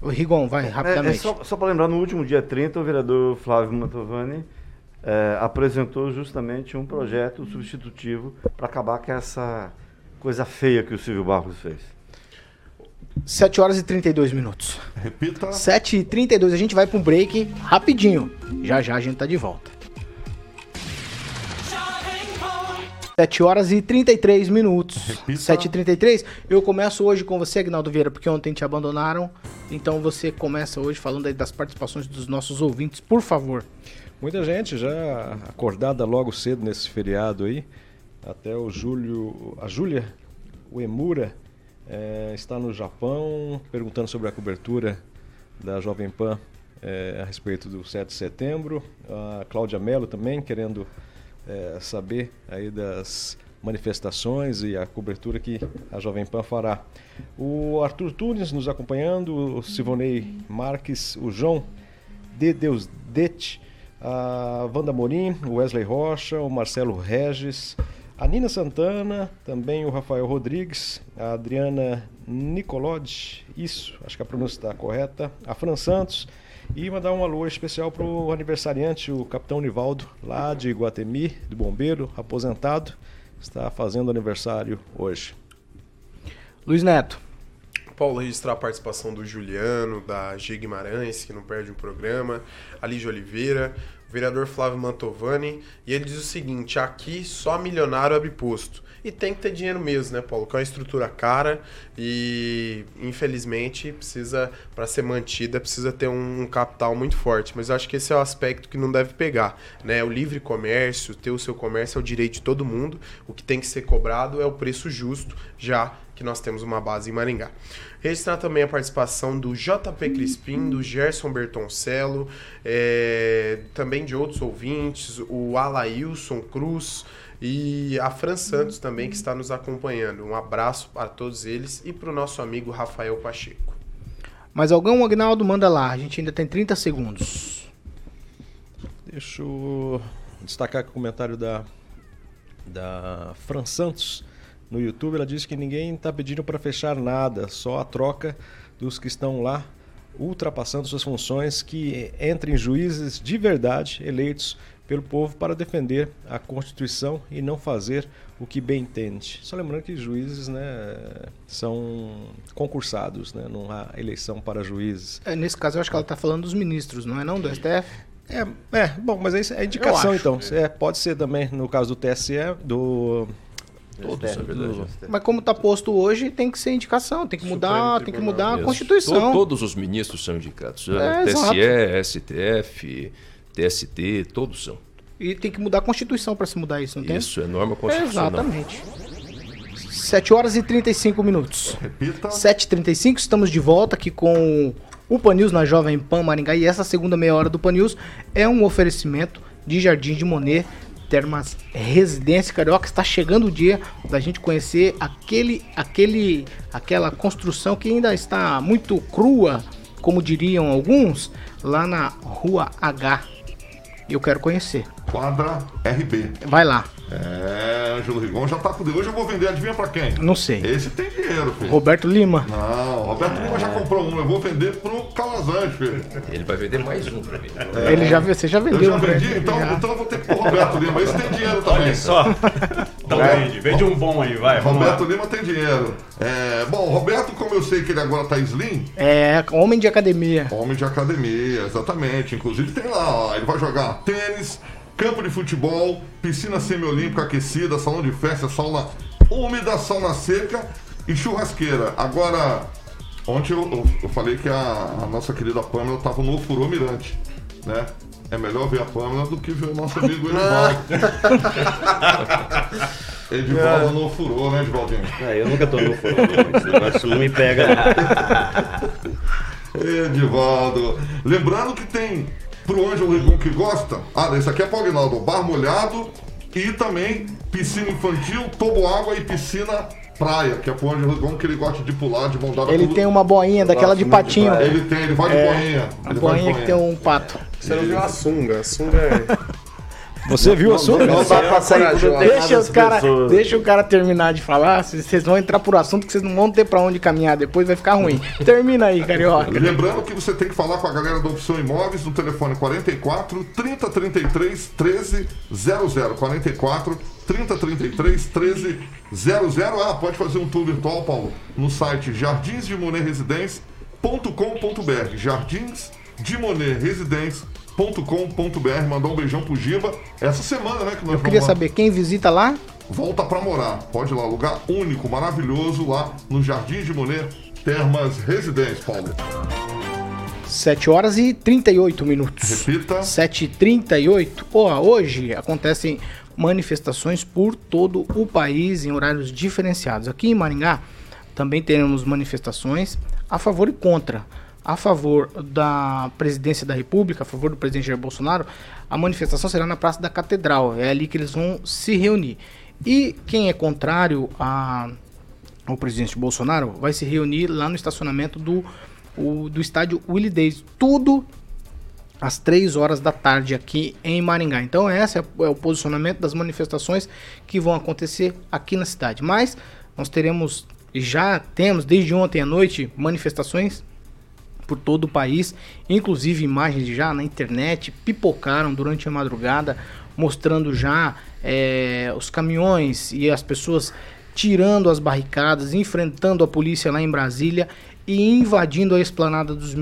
Speaker 2: O Rigon, vai rapidamente.
Speaker 8: É, é só, só para lembrar, no último dia 30, o vereador Flávio Mantovani é, apresentou justamente um projeto substitutivo para acabar com essa coisa feia que o Silvio Barros fez.
Speaker 2: 7 horas e 32 minutos.
Speaker 4: Repita.
Speaker 2: 7 e 32 a gente vai para um break rapidinho. Já já a gente tá de volta. 7 horas e 33 minutos.
Speaker 4: Repita.
Speaker 2: 7 e 33 Eu começo hoje com você, Agnaldo Vieira, porque ontem te abandonaram. Então você começa hoje falando aí das participações dos nossos ouvintes, por favor.
Speaker 7: Muita gente já acordada logo cedo nesse feriado aí. Até o Júlio, a Júlia Uemura é, está no Japão perguntando sobre a cobertura da Jovem Pan é, a respeito do 7 de setembro. A Cláudia Mello também querendo é, saber aí das manifestações e a cobertura que a Jovem Pan fará. O Arthur Tunes nos acompanhando, o Sivonei Marques, o João de Dete, a Wanda Morim, o Wesley Rocha, o Marcelo Regis, a Nina Santana, também o Rafael Rodrigues, a Adriana Nicolodi, isso, acho que a pronúncia está correta, a Fran Santos, e mandar um alô especial para o aniversariante, o Capitão Nivaldo, lá de Guatemi, do Bombeiro, aposentado, está fazendo aniversário hoje.
Speaker 2: Luiz Neto.
Speaker 5: Paulo, registrar a participação do Juliano, da G Guimarães, que não perde um programa, a Lígia Oliveira, o vereador Flávio Mantovani, e ele diz o seguinte: aqui só milionário abre posto. E tem que ter dinheiro mesmo, né, Paulo? Que é uma estrutura cara e, infelizmente, precisa, para ser mantida, precisa ter um capital muito forte. Mas eu acho que esse é o aspecto que não deve pegar, né? O livre comércio, ter o seu comércio é o direito de todo mundo. O que tem que ser cobrado é o preço justo, já que nós temos uma base em Maringá. Registrar também a participação do JP Crispim, do Gerson Bertoncello, é, também de outros ouvintes, o Alailson Cruz, e a Fran Santos também, que está nos acompanhando. Um abraço para todos eles e para o nosso amigo Rafael Pacheco.
Speaker 2: Mas algum Agnaldo manda lá, a gente ainda tem 30 segundos.
Speaker 7: Deixa eu destacar aqui o comentário da, da Fran Santos no YouTube. Ela disse que ninguém está pedindo para fechar nada, só a troca dos que estão lá ultrapassando suas funções, que entrem juízes de verdade eleitos pelo povo para defender a Constituição e não fazer o que bem entende. Só lembrando que juízes né, são concursados, né, não há eleição para juízes.
Speaker 2: É, nesse caso, eu acho que ela está falando dos ministros, não é não? Do STF?
Speaker 7: É, é bom, mas isso é indicação então. É, pode ser também no caso do TSE, do
Speaker 9: Todos, é verdade.
Speaker 2: Mas como está posto hoje, tem que ser indicação, tem que mudar, tem que mudar a Constituição.
Speaker 9: To- todos os ministros são indicados.
Speaker 2: É,
Speaker 9: TSE, STF, TST, todos são.
Speaker 2: E tem que mudar a Constituição para se mudar isso, não tem?
Speaker 9: Isso é norma constitucional.
Speaker 2: Exatamente. 7 horas e 35 minutos.
Speaker 4: Repita.
Speaker 2: 7h35, estamos de volta aqui com o Pan News na Jovem Pan Maringá. E essa segunda meia hora do Pan News é um oferecimento de Jardim de Monet, Termas Residência Carioca. Está chegando o dia da gente conhecer aquele, aquele, aquela construção que ainda está muito crua, como diriam alguns, lá na Rua H. Eu quero conhecer.
Speaker 4: Quadra RB.
Speaker 2: Vai lá.
Speaker 4: É, Ângelo Rigon já tá com Hoje eu vou vender, adivinha pra quem?
Speaker 2: Não sei.
Speaker 4: Esse tem dinheiro, filho.
Speaker 2: Roberto Lima.
Speaker 4: Não, Roberto Lima já comprou um, eu vou vender pro Calazans, filho.
Speaker 9: Ele vai vender mais um pra mim.
Speaker 2: Ele já, você já vendeu.
Speaker 4: Eu já
Speaker 2: um pra
Speaker 4: vendi, então,
Speaker 2: Já.
Speaker 4: então eu vou ter que pôr Roberto Lima. Esse tem dinheiro também.
Speaker 6: Olha só. Então vende, vende um bom aí, vai.
Speaker 4: Roberto. Lima tem dinheiro. É, bom, Roberto, como eu sei que ele agora tá slim,
Speaker 2: É, homem de academia.
Speaker 4: homem de academia, exatamente. Inclusive tem lá, ó, ele vai jogar tênis, campo de futebol, piscina semiolímpica aquecida, salão de festa, sauna úmida, sauna seca e churrasqueira. Agora, ontem eu, eu- eu falei que a, a nossa querida Pamela tava no Ofurô Mirante, né? É melhor ver a Pamela do que ver o nosso amigo Edivaldo. Edivaldo no Ofurô, né, Edivaldinho?
Speaker 10: Ah, eu nunca tô no não. Esse negócio não me pega.
Speaker 4: Edivaldo. Lembrando que tem pro Ângelo Rigon que gosta. Ah, esse aqui é Aguinaldo. Bar molhado e também piscina infantil, toboágua e piscina praia, que é pro Ângelo Rigon que ele gosta de pular de mão dada
Speaker 2: Ele tem uma boinha daquela de patinho.
Speaker 4: Ele tem, ele vai de
Speaker 2: É,
Speaker 4: boinha.
Speaker 2: A
Speaker 4: de
Speaker 2: boinha que tem um pato.
Speaker 5: Você não viu a sunga? A sunga é.
Speaker 7: Você viu a sua?
Speaker 8: Não dá pra sair por
Speaker 5: Deixa
Speaker 2: Deixa, os cara,
Speaker 8: pessoas.
Speaker 2: deixa o cara terminar de falar, vocês vão entrar por assunto que vocês não vão ter pra onde caminhar depois, vai ficar ruim. Termina aí, carioca.
Speaker 4: Lembrando que você tem que falar com a galera da Opção Imóveis no telefone 44 30 33 13 00. 44 30 33 13 00. Ah, pode fazer um tour virtual, Paulo, no site jardinsdemonerresidência.com.br. Jardinsdemonerresidência.com.br. Mandar um beijão pro Giba. Essa semana, né? Que nós
Speaker 2: Eu queria
Speaker 4: vamos
Speaker 2: saber quem visita lá.
Speaker 4: Volta pra morar. Pode ir lá, lugar único, maravilhoso lá no Jardim de Monet Termas Residência, Paulo.
Speaker 2: 7 horas e 38 minutos.
Speaker 4: Repita.
Speaker 2: 7h38. Ó, hoje acontecem manifestações por todo o país em horários diferenciados. Aqui em Maringá também teremos manifestações a favor e contra. A favor da presidência da República, a favor do presidente Jair Bolsonaro, a manifestação será na Praça da Catedral. É ali que eles vão se reunir. E quem é contrário a, ao presidente Bolsonaro vai se reunir lá no estacionamento do, o- do estádio Willie Davis. Tudo às 3 horas da tarde aqui em Maringá. Então, esse é é o posicionamento das manifestações que vão acontecer aqui na cidade. Mas nós teremos, já temos desde ontem à noite, manifestações por todo o país, inclusive imagens já na internet pipocaram durante a madrugada, mostrando já eh, os caminhões e as pessoas tirando as barricadas, enfrentando a polícia lá em Brasília e invadindo a esplanada dos,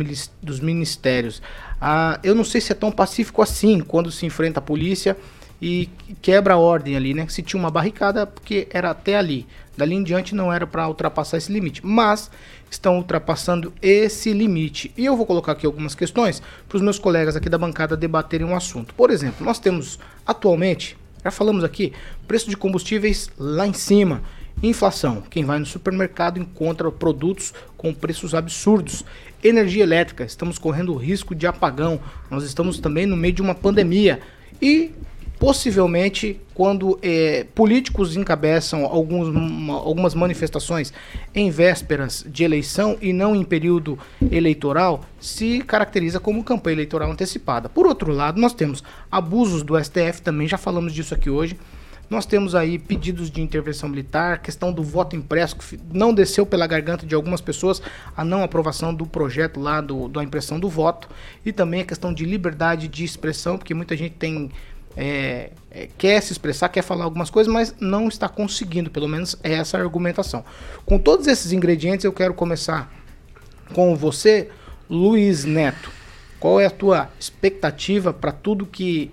Speaker 2: dos ministérios. Ah, eu não sei se é tão pacífico assim quando se enfrenta a polícia e quebra a ordem ali, né? Se tinha uma barricada, porque era até ali. Dali em diante não era para ultrapassar esse limite, mas estão ultrapassando esse limite. E eu vou colocar aqui algumas questões para os meus colegas aqui da bancada debaterem um assunto. Por exemplo, nós temos atualmente, já falamos aqui, preço de combustíveis lá em cima. Inflação. Quem vai no supermercado encontra produtos com preços absurdos. Energia elétrica. Estamos correndo o risco de apagão. Nós estamos também no meio de uma pandemia. E possivelmente quando é, políticos encabeçam alguns, uma, algumas manifestações em vésperas de eleição e não em período eleitoral, se caracteriza como campanha eleitoral antecipada. Por outro lado, nós temos abusos do STF, também já falamos disso aqui hoje. Nós temos aí pedidos de intervenção militar, questão do voto impresso, que não desceu pela garganta de algumas pessoas a não aprovação do projeto lá do, da impressão do voto, e também a questão de liberdade de expressão, porque muita gente tem é, é, quer se expressar, quer falar algumas coisas, mas não está conseguindo, pelo menos é essa argumentação. Com todos esses ingredientes, eu quero começar com você, Luiz Neto. Qual é a tua expectativa para tudo que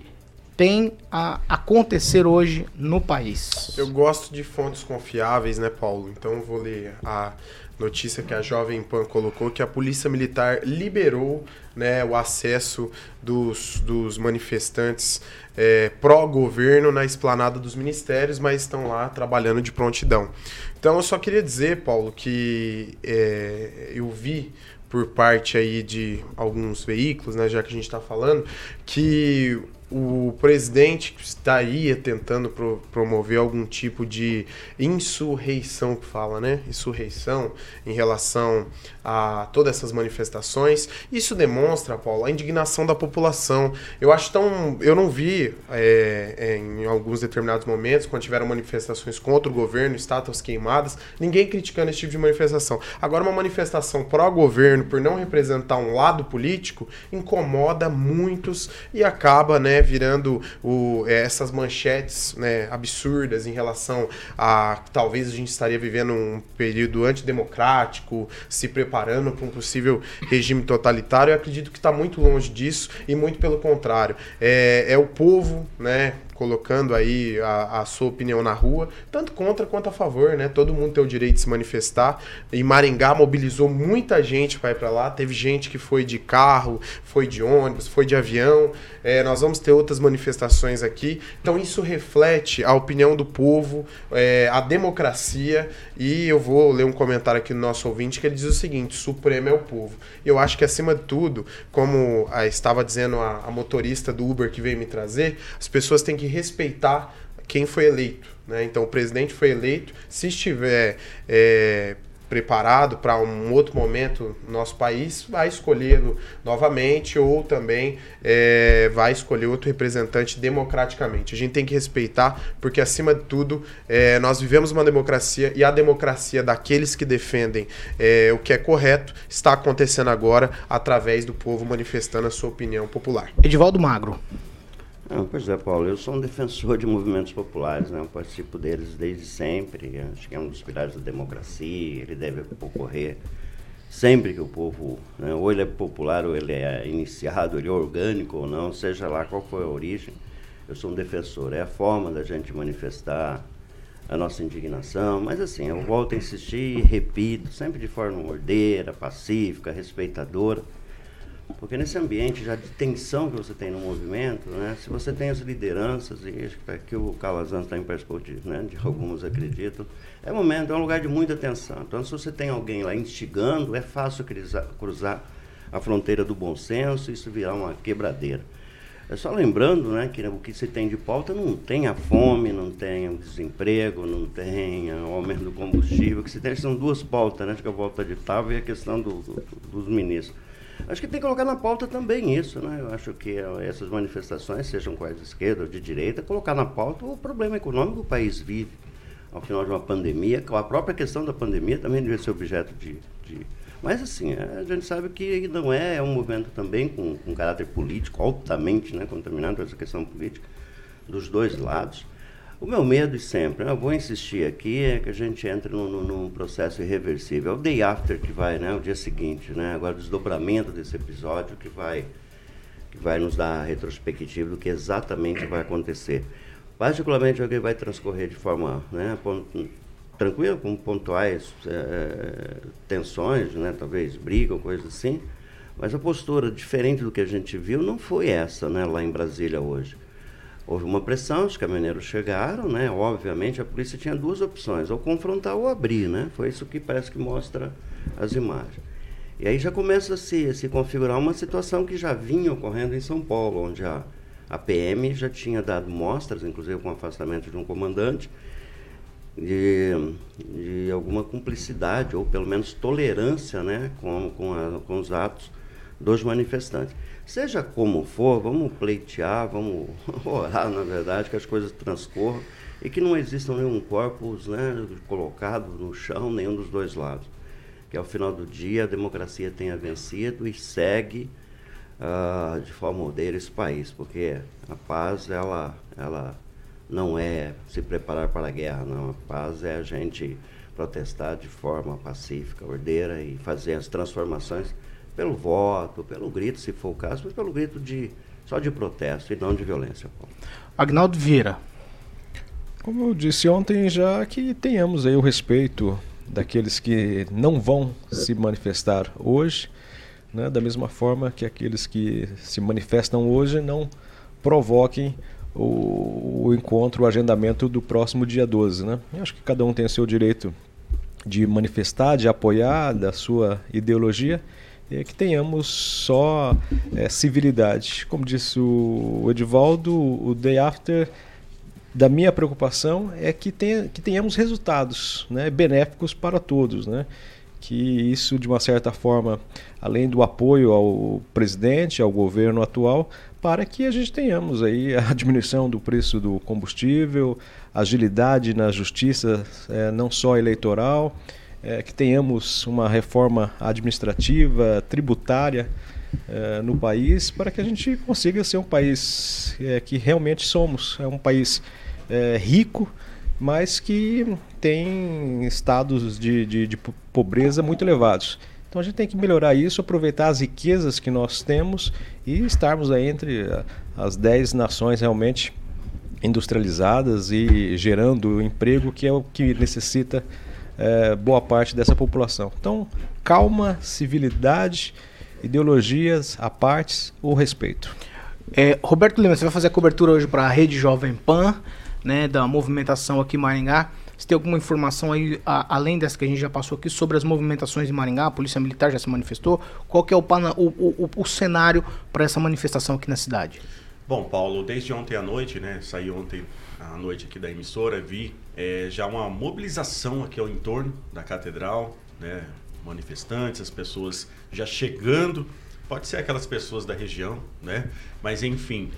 Speaker 2: tem a acontecer hoje no país?
Speaker 5: Eu gosto de fontes confiáveis, né, Paulo? Então eu vou ler a notícia que a Jovem Pan colocou que a Polícia Militar liberou né, o acesso dos, dos manifestantes é, pró-governo na esplanada dos ministérios, mas estão lá trabalhando de prontidão. Então eu só queria dizer, Paulo, que é, eu vi por parte aí de alguns veículos, né, já que a gente está falando, que o presidente estaria tentando pro, promover algum tipo de insurreição que fala, né? Insurreição em relação a todas essas manifestações. Isso demonstra, Paulo, a indignação da população. Eu acho tão. Eu não vi é, é, em alguns determinados momentos, quando tiveram manifestações contra o governo, estátuas queimadas, ninguém criticando esse tipo de manifestação. Agora, uma manifestação pró-governo, por não representar um lado político, incomoda muitos e acaba, né? Virando o, é, essas manchetes né, absurdas em relação a talvez a gente estaria vivendo um período antidemocrático, se preparando para um possível regime totalitário. Eu acredito que está muito longe disso e muito pelo contrário. É, é o povo, né? Colocando aí a, a, sua opinião na rua, tanto contra quanto a favor, né? Todo mundo tem o direito de se manifestar. E Maringá mobilizou muita gente para ir para lá. Teve gente que foi de carro, foi de ônibus, foi de avião. É, nós vamos ter outras manifestações aqui. Então isso reflete a opinião do povo, é, a democracia. E eu vou ler um comentário aqui do nosso ouvinte que ele diz o seguinte: Supremo é o povo. Eu acho que acima de tudo, como a, estava dizendo a, a motorista do Uber que veio me trazer, as pessoas têm que respeitar quem foi eleito. Né? Então, o presidente foi eleito. Se estiver é, preparado para um outro momento no nosso país, vai escolhê-lo novamente ou também é, vai escolher outro representante democraticamente. A gente tem que respeitar, porque acima de tudo, é, nós vivemos uma democracia e a democracia daqueles que defendem é, o que é correto está acontecendo agora através do povo manifestando a sua opinião popular.
Speaker 2: Edivaldo Magro.
Speaker 10: Não, pois é, Paulo, eu sou um defensor de movimentos populares, né? eu participo deles desde sempre, acho que é um dos pilares da democracia, ele deve ocorrer sempre que o povo, né? ou ele é popular, ou ele é iniciado, ele é orgânico ou não, seja lá qual for a origem, eu sou um defensor, é a forma da gente manifestar a nossa indignação, mas assim, eu volto a insistir e repito, sempre de forma ordeira, pacífica, respeitadora, porque nesse ambiente já de tensão que você tem no movimento, né, se você tem as lideranças, e acho que aqui o Calazans está em perspectiva, né, de alguns acreditam, é um momento, é um lugar de muita tensão. Então, se você tem alguém lá instigando, é fácil cruzar, cruzar a fronteira do bom senso e isso virar uma quebradeira. É só lembrando né, que o que se tem de pauta não tem a fome, não tem o desemprego, não tem o aumento do combustível. O que se tem são duas pautas, né, que é a volta de Tava e a questão do, do, dos ministros. Acho que tem que colocar na pauta também isso, né? Eu acho que essas manifestações, sejam quais de esquerda ou de direita, colocar na pauta o problema econômico que o país vive ao final de uma pandemia. A própria questão da pandemia também deve ser objeto de, de mas assim, a gente sabe que não é, é um movimento também com, com caráter político, altamente né, contaminado essa questão política, dos dois lados. O meu medo, sempre, eu vou insistir aqui, é que a gente entre num, num, processo irreversível. É o day after que vai, né? O dia seguinte, né? Agora o desdobramento desse episódio que vai, que vai nos dar a retrospectiva do que exatamente vai acontecer. Particularmente o que vai transcorrer de forma né, tranquila, com pontuais é, tensões, né? Talvez briga ou coisa assim. Mas a postura diferente do que a gente viu não foi essa, né? Lá em Brasília hoje. Houve uma pressão, os caminhoneiros chegaram, né? Obviamente a polícia tinha duas opções, ou confrontar ou abrir, né? Foi isso que parece que mostra as imagens. E aí já começa a se, se configurar uma situação que já vinha ocorrendo em São Paulo, onde a, A PM já tinha dado mostras, inclusive com o afastamento de um comandante, de, de alguma cumplicidade, ou pelo menos tolerância né, com, com, a, com os atos dos manifestantes. Seja como for, vamos pleitear, vamos orar, na verdade, que as coisas transcorram e que não existam nenhum corpos né, colocado no chão, nenhum dos dois lados. Que ao final do dia a democracia tenha vencido e segue uh, de forma ordeira esse país, porque a paz ela, ela não é se preparar para a guerra, não. A paz é a gente protestar de forma pacífica, ordeira e fazer as transformações pelo voto, pelo grito, se for o caso, mas pelo grito de só de protesto e não de violência.
Speaker 2: Agnaldo Vieira.
Speaker 7: Como eu disse ontem, já que tenhamos aí o respeito daqueles que não vão se manifestar hoje, né, da mesma forma que aqueles que se manifestam hoje não provoquem o, o encontro, o agendamento do próximo dia 12. Né? Eu acho que cada um tem o seu direito de manifestar, de apoiar da sua ideologia e que tenhamos só é, civilidade. Como disse o Edivaldo, o Day After da minha preocupação é que, tenha, que tenhamos resultados né, benéficos para todos. Né? Que isso, de uma certa forma, além do apoio ao presidente, ao governo atual, para que a gente tenhamos aí a diminuição do preço do combustível, agilidade na justiça, é, não só eleitoral, é, que tenhamos uma reforma administrativa, tributária é, no país, para que a gente consiga ser um país é, que realmente somos. É um país é, rico, mas que tem estados de, de, de pobreza muito elevados. Então a gente tem que melhorar isso, aproveitar as riquezas que nós temos e estarmos aí entre as 10 nações realmente industrializadas e gerando emprego, que é o que necessita é, boa parte dessa população. Então, calma, civilidade, ideologias à parte, o respeito.
Speaker 2: É, Roberto Lima, você vai fazer a cobertura hoje para a Rede Jovem Pan, né, da movimentação aqui em Maringá. Você tem alguma informação aí, a, além dessa que a gente já passou aqui, sobre as movimentações em Maringá? A Polícia Militar já se manifestou? Qual que é o, o, o, o cenário para essa manifestação aqui na cidade?
Speaker 6: Bom, Paulo, desde ontem à noite, né? Saí ontem à noite aqui da emissora, vi é, já uma mobilização aqui ao entorno da catedral, né? Manifestantes, as pessoas já chegando pode ser aquelas pessoas da região, né? Mas enfim,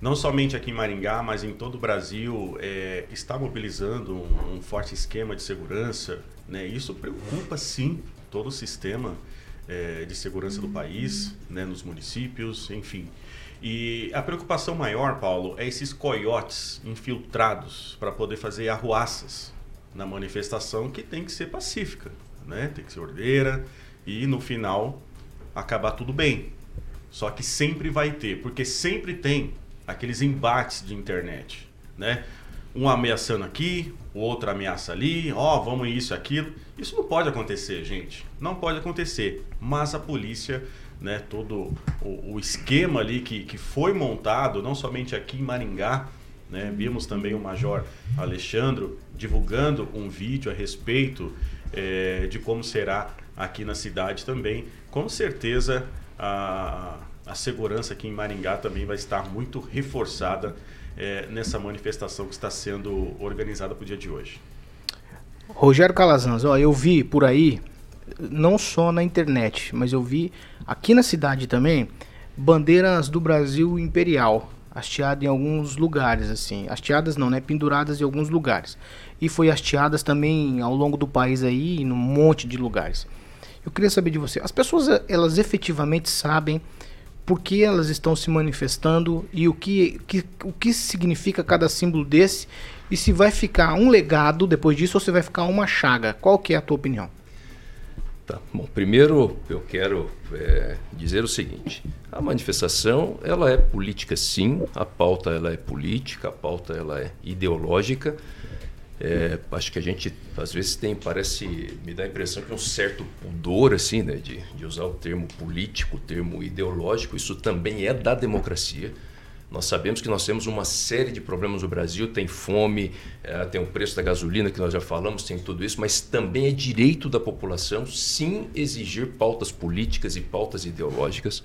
Speaker 6: não somente aqui em Maringá, mas em todo o Brasil é, está mobilizando um, um, forte esquema de segurança, né? Isso preocupa sim todo o sistema é, de segurança do país, né? Nos municípios, enfim. E a preocupação maior, Paulo, é esses coiotes infiltrados para poder fazer arruaças na manifestação que tem que ser pacífica, né? Tem que ser ordeira e no final acabar tudo bem. Só que sempre vai ter, porque sempre tem aqueles embates de internet, né? Um ameaçando aqui, o outro ameaça ali, ó, oh, vamos isso, aquilo. Isso não pode acontecer, gente. Não pode acontecer. Mas a polícia, né, todo o, o esquema ali que, que foi montado, não somente aqui em Maringá, né, vimos também o Major Alexandre divulgando um vídeo a respeito é, de como será aqui na cidade também. Com certeza a, a segurança aqui em Maringá também vai estar muito reforçada é, nessa manifestação que está sendo organizada para o dia de hoje.
Speaker 2: Rogério Calazans, ó, eu vi por aí, não só na internet, mas eu vi aqui na cidade também, bandeiras do Brasil Imperial, hasteadas em alguns lugares, assim. Hasteadas não, né? Penduradas em alguns lugares. E foi hasteadas também ao longo do país aí, em um monte de lugares. Eu queria saber de você. As pessoas, elas efetivamente sabem por que elas estão se manifestando e o que, que, o que significa cada símbolo desse e se vai ficar um legado depois disso ou se vai ficar uma chaga. Qual que é a tua opinião?
Speaker 9: Tá. Bom, primeiro eu quero é, dizer o seguinte: a manifestação ela é política, sim. A pauta ela é política, a pauta ela é ideológica. É, acho que a gente às vezes tem, parece, me dá a impressão que um certo pudor assim, né, de, de usar o termo político, o termo ideológico, isso também é da democracia. Nós sabemos que nós temos uma série de problemas no Brasil, tem fome, é, tem o preço da gasolina que nós já falamos, tem tudo isso, mas também é direito da população sim exigir pautas políticas e pautas ideológicas.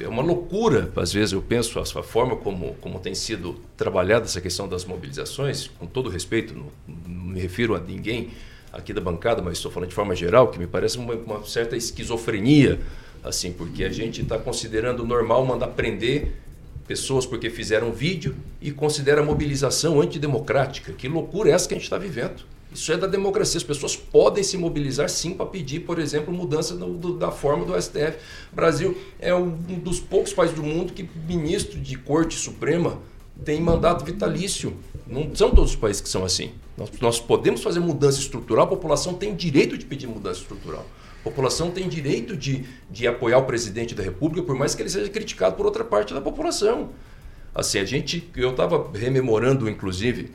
Speaker 9: É uma loucura, às vezes eu penso, a forma como, como tem sido trabalhada essa questão das mobilizações, com todo respeito, não, não me refiro a ninguém aqui da bancada, mas estou falando de forma geral, que me parece uma, uma certa esquizofrenia, assim, porque a gente está considerando normal mandar prender pessoas porque fizeram vídeo e considera a mobilização antidemocrática. Que loucura é essa que a gente está vivendo? Isso é da democracia. As pessoas podem se mobilizar sim para pedir, por exemplo, mudança do, da forma do STF. O Brasil é um dos poucos países do mundo que ministro de Corte Suprema tem mandato vitalício. Não são todos os países que são assim. Nós, nós podemos fazer mudança estrutural, a população tem direito de pedir mudança estrutural. A população tem direito de, de apoiar o presidente da República, por mais que ele seja criticado por outra parte da população. Assim, a gente, eu estava rememorando, inclusive,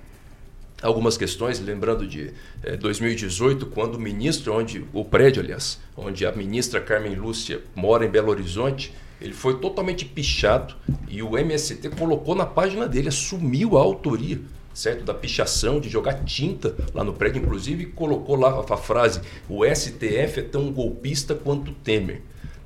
Speaker 9: algumas questões, lembrando de eh, 2018, quando o ministro, onde o prédio, aliás, onde a ministra Carmen Lúcia mora em Belo Horizonte, ele foi totalmente pichado e o MST colocou na página dele, assumiu a autoria, certo, da pichação, de jogar tinta lá no prédio, inclusive colocou lá a frase: "O STF é tão golpista quanto Temer"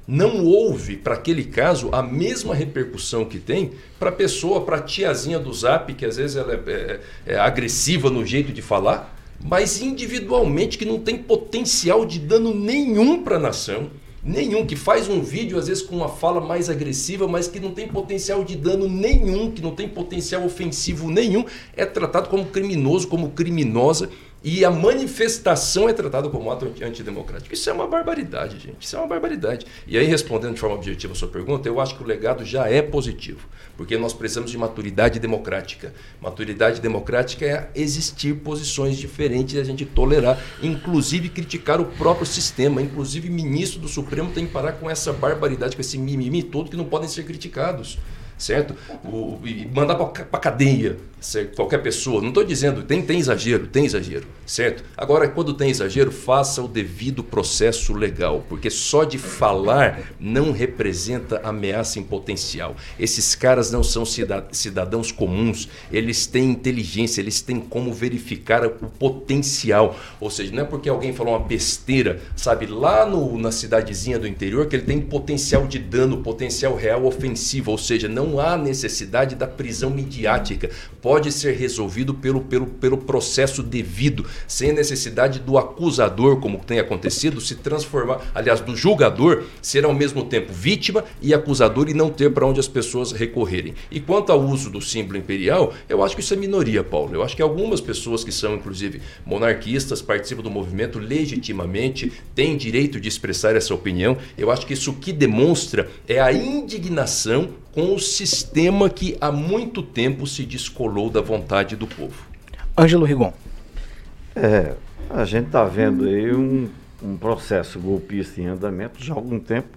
Speaker 9: não houve para aquele caso a mesma repercussão que tem para a pessoa, para a tiazinha do zap, que às vezes ela é, é, é, agressiva no jeito de falar, mas individualmente que não tem potencial de dano nenhum para a nação. Nenhum, que faz um vídeo às vezes com uma fala mais agressiva, mas que não tem potencial de dano nenhum, que não tem potencial ofensivo nenhum, é tratado como criminoso, como criminosa e a manifestação é tratada como ato antidemocrático. Isso é uma barbaridade, gente. Isso é uma barbaridade. E aí, respondendo de forma objetiva a sua pergunta, eu acho que o legado já é positivo, porque nós precisamos de maturidade democrática. Maturidade democrática é existir posições diferentes e a gente tolerar, inclusive criticar o próprio sistema. Inclusive, ministro do Supremo tem que parar com essa barbaridade, com esse mimimi todo que não podem ser criticados certo? O, e mandar para cadeia certo? qualquer pessoa. Não estou dizendo, tem, tem exagero, tem exagero, certo? Agora, quando tem exagero, faça o devido processo legal, porque só de falar não representa ameaça em potencial. Esses caras não são cidadãos comuns, eles têm inteligência, eles têm como verificar o potencial. Ou seja, não é porque alguém falou uma besteira, sabe, lá no, na cidadezinha do interior, que ele tem potencial de dano, potencial real ofensivo, ou seja, não não há necessidade da prisão midiática. Pode ser resolvido pelo, pelo, pelo processo devido, sem necessidade do acusador, como tem acontecido, se transformar, aliás, do julgador, ser ao mesmo tempo vítima e acusador e não ter para onde as pessoas recorrerem. E quanto ao uso do símbolo imperial, eu acho que isso é minoria, Paulo. Eu acho que algumas pessoas que são, inclusive, monarquistas, participam do movimento legitimamente, têm direito de expressar essa opinião. Eu acho que isso que demonstra é a indignação com o sistema que há muito tempo se descolou da vontade do povo.
Speaker 2: Ângelo Rigon.
Speaker 8: É, a gente está vendo aí um, um processo golpista em andamento já há algum tempo.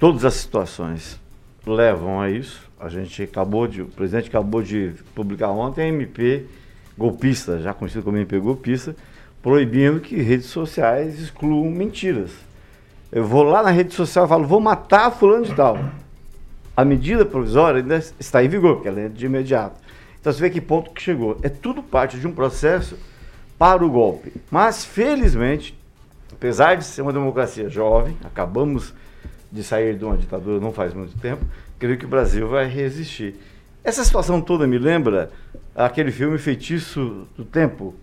Speaker 8: Todas as situações levam a isso. A gente acabou de, o presidente acabou de publicar ontem a MP golpista, já conhecido como MP golpista, proibindo que redes sociais excluam mentiras. Eu vou lá na rede social e falo, vou matar fulano de tal a medida provisória ainda está em vigor, porque ela é de imediato. Então você vê que ponto que chegou. É tudo parte de um processo para o golpe. Mas, felizmente, apesar de ser uma democracia jovem, acabamos de sair de uma ditadura não faz muito tempo, creio que o Brasil vai resistir. Essa situação toda me lembra aquele filme Feitiço do Tempo,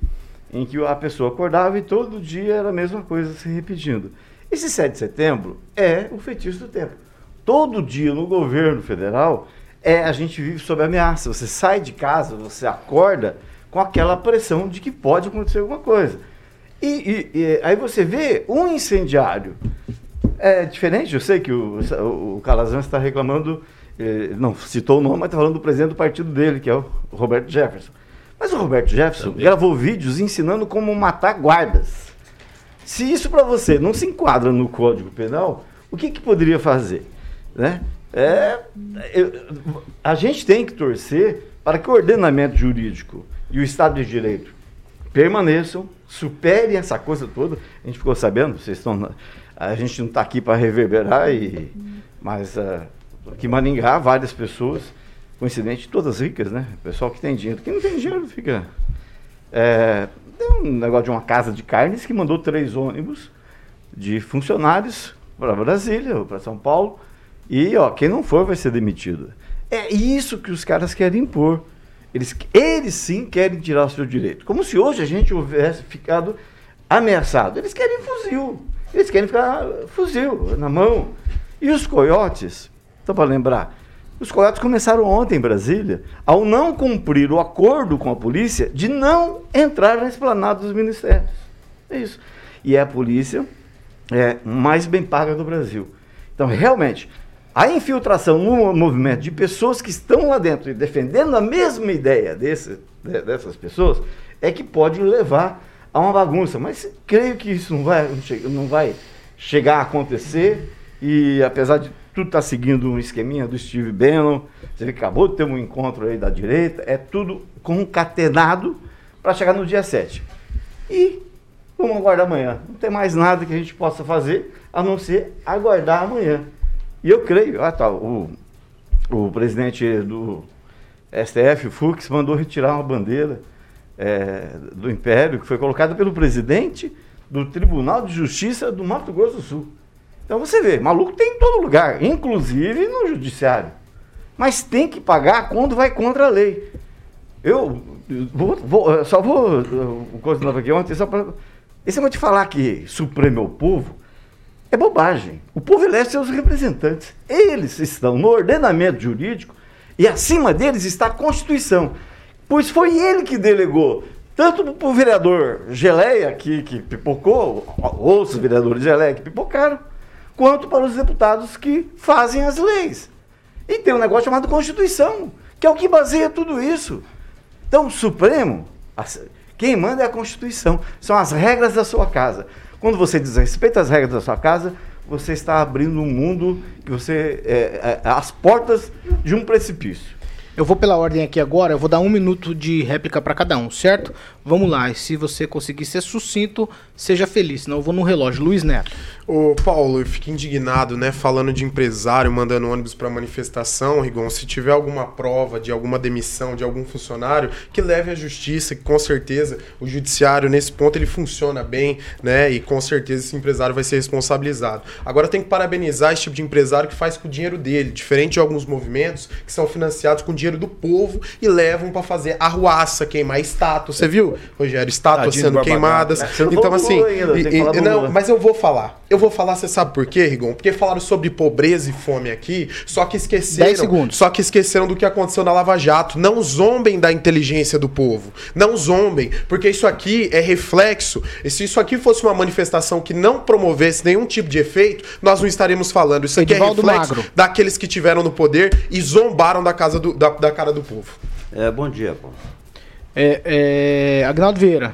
Speaker 8: em que a pessoa acordava e todo dia era a mesma coisa se repetindo. Esse 7 de setembro é o feitiço do tempo todo dia no governo federal, é a gente vive sob ameaça. Você sai de casa, você acorda com aquela pressão de que pode acontecer alguma coisa. E, e, e aí você vê um incendiário. É diferente, eu sei que o, o Calazans está reclamando, eh, não citou o nome, mas está falando do presidente do partido dele, que é o Roberto Jefferson. Mas o Roberto Jefferson Também. gravou vídeos ensinando como matar guardas. Se isso para você não se enquadra no Código Penal, o que, que poderia fazer? Né? É, eu, a gente tem que torcer para que o ordenamento jurídico e o Estado de Direito permaneçam, superem essa coisa toda. A gente ficou sabendo, vocês estão. A gente não está aqui para reverberar, e, mas uh, aqui em Maringá, várias pessoas, coincidente, todas ricas, né? Pessoal que tem dinheiro. Quem não tem dinheiro fica. É, tem um negócio de uma casa de carnes que mandou três ônibus de funcionários para Brasília para São Paulo E, ó, quem não for vai ser demitido. É isso que os caras querem impor. Eles, eles sim querem tirar o seu direito. Como se hoje a gente houvesse ficado ameaçado. Eles querem fuzil. Eles querem ficar fuzil na mão. E os coiotes, só para lembrar, os coiotes começaram ontem em Brasília, ao não cumprir o acordo com a polícia de não entrar na esplanada dos ministérios. É isso. E é a polícia é, mais bem paga do Brasil. Então, realmente, a infiltração no movimento de pessoas que estão lá dentro e defendendo a mesma ideia desse, dessas pessoas é que pode levar a uma bagunça. Mas creio que isso não vai, não vai chegar a acontecer. E apesar de tudo estar tá seguindo um esqueminha do Steve Bannon, você acabou de ter um encontro aí da direita, é tudo concatenado para chegar no dia 7. E vamos aguardar amanhã. Não tem mais nada que a gente possa fazer a não ser aguardar amanhã. E eu creio, ah, tá, o, o presidente do STF, Fux, mandou retirar uma bandeira é, do Império que foi colocada pelo presidente do Tribunal de Justiça do Mato Grosso do Sul. Então você vê, maluco tem em todo lugar, inclusive no judiciário. Mas tem que pagar quando vai contra a lei. Eu vou, vou, só vou. O nova aqui ontem, só para. Esse negócio de falar que Supremo é o povo, é bobagem. O povo elege seus representantes. Eles estão no ordenamento jurídico e acima deles está a Constituição. Pois foi ele que delegou, tanto para o vereador Geleia, que, que pipocou, ou os vereadores Geleia que pipocaram, quanto para os deputados que fazem as leis. E tem um negócio chamado Constituição, que é o que baseia tudo isso. Então, o Supremo, quem manda é a Constituição, são as regras da sua casa. Quando você desrespeita as regras da sua casa, você está abrindo um mundo que você é, é, as portas de um precipício.
Speaker 2: Eu vou pela ordem aqui agora, eu vou dar um minuto de réplica para cada um, certo? Vamos lá, e se você conseguir ser sucinto, seja feliz, senão eu vou no relógio. Luiz Neto.
Speaker 5: Ô, Paulo, eu fico indignado, né, falando de empresário mandando ônibus para manifestação, Rigon. Se tiver alguma prova de alguma demissão de algum funcionário, que leve à justiça, que com certeza o judiciário, nesse ponto, ele funciona bem, né, e com certeza esse empresário vai ser responsabilizado. Agora tem que parabenizar esse tipo de empresário que faz com o dinheiro dele, diferente de alguns movimentos que são financiados com dinheiro do povo e levam para fazer arruaça, queimar estátua. Você viu, Rogério, estátuas sendo queimadas. Então, assim, e, e, não, mas eu vou falar. Eu vou falar, você sabe por quê, Rigon? Porque falaram sobre pobreza e fome aqui, só que esqueceram. 10
Speaker 2: segundos.
Speaker 5: Só que esqueceram do que aconteceu na Lava Jato. Não zombem da inteligência do povo. Não zombem, porque isso aqui é reflexo. E se isso aqui fosse uma manifestação que não promovesse nenhum tipo de efeito, nós não estaríamos falando. Isso aqui é Edivaldo é reflexo Magro. daqueles que tiveram no poder e zombaram da, casa do, da, da cara do povo.
Speaker 10: É, bom dia, Paulo.
Speaker 2: É, é, Agnaldo Vieira.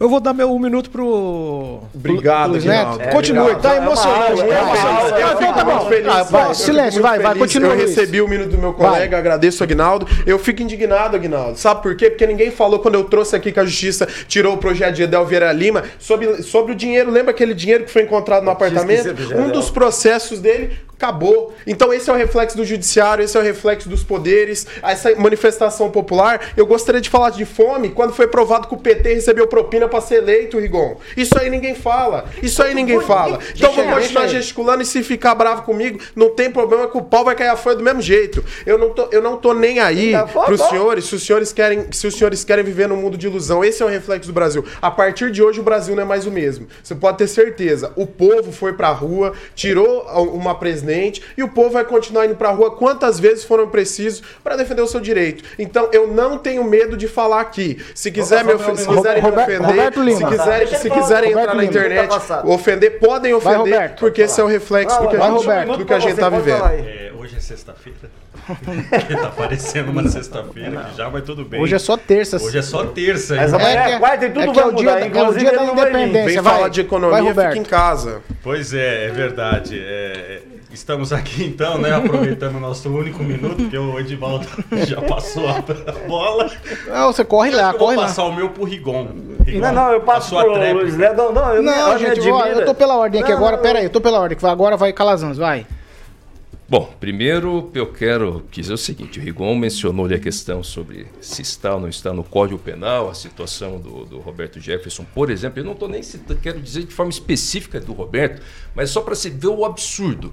Speaker 7: Eu vou dar meu um minuto pro.
Speaker 5: Obrigado,
Speaker 2: Luiz Neto. É, Continue, tá emocionante. Então tá bom. Ah, vai, silêncio, vai, vai, continua.
Speaker 5: Eu recebi o minuto do meu colega, vai. agradeço, Agnaldo. Eu fico indignado, Agnaldo. Sabe por quê? Porque ninguém falou quando eu trouxe aqui que a justiça tirou o projeto de Edel Vieira Lima sobre, sobre o dinheiro. Lembra aquele dinheiro que foi encontrado no apartamento? Um dos processos dele Acabou. Então esse é o reflexo do judiciário, esse é o reflexo dos poderes, essa manifestação popular. Eu gostaria de falar de fome quando foi provado que o PT recebeu propina para ser eleito, Rigon. Isso aí ninguém fala. Isso aí ninguém fala. Então vou continuar gesticulando e se ficar bravo comigo, não tem problema que o pau vai cair a folha do mesmo jeito. Eu não tô, eu não tô nem aí para os senhores, se os senhores querem, se os senhores querem viver num mundo de ilusão. Esse é o reflexo do Brasil. A partir de hoje o Brasil não é mais o mesmo. Você pode ter certeza. O povo foi para a rua, tirou uma presidente presidente e o povo vai continuar indo pra rua quantas vezes foram precisos para defender o seu direito. Então eu não tenho medo de falar aqui. Se quiser me se quiserem me ofender, se quiserem, se quiserem entrar na internet, ofender, podem ofender, porque esse é o reflexo do que a gente, do que a gente tá vivendo.
Speaker 6: É, hoje é sexta-feira. tá parecendo uma sexta-feira que já vai tudo bem.
Speaker 2: Hoje é só terça.
Speaker 6: Hoje é só terça.
Speaker 8: Mas amanhã é, é quarta e tudo é
Speaker 2: vai é o dia, mudar. É o dia da independência.
Speaker 5: Vem vai, falar de economia, vai, fica em casa.
Speaker 6: Pois é, é verdade. É, Estamos aqui então, né, aproveitando o nosso único minuto, porque o Edivaldo já passou a bola.
Speaker 2: Não, você corre lá, corre
Speaker 6: lá.
Speaker 2: Vou
Speaker 6: passar o meu pro Rigon.
Speaker 8: Rigon não, não, eu passo pro Luiz Não,
Speaker 2: não, eu não, gente, eu, eu tô pela ordem aqui não, agora, não. pera aí, eu tô pela ordem, agora vai Calazans, vai.
Speaker 9: Bom, primeiro eu quero dizer o seguinte: o Rigon mencionou ali a questão sobre se está ou não está no Código Penal, a situação do, do Roberto Jefferson, por exemplo. Eu não estou nem quero dizer de forma específica do Roberto, mas só para se ver o absurdo.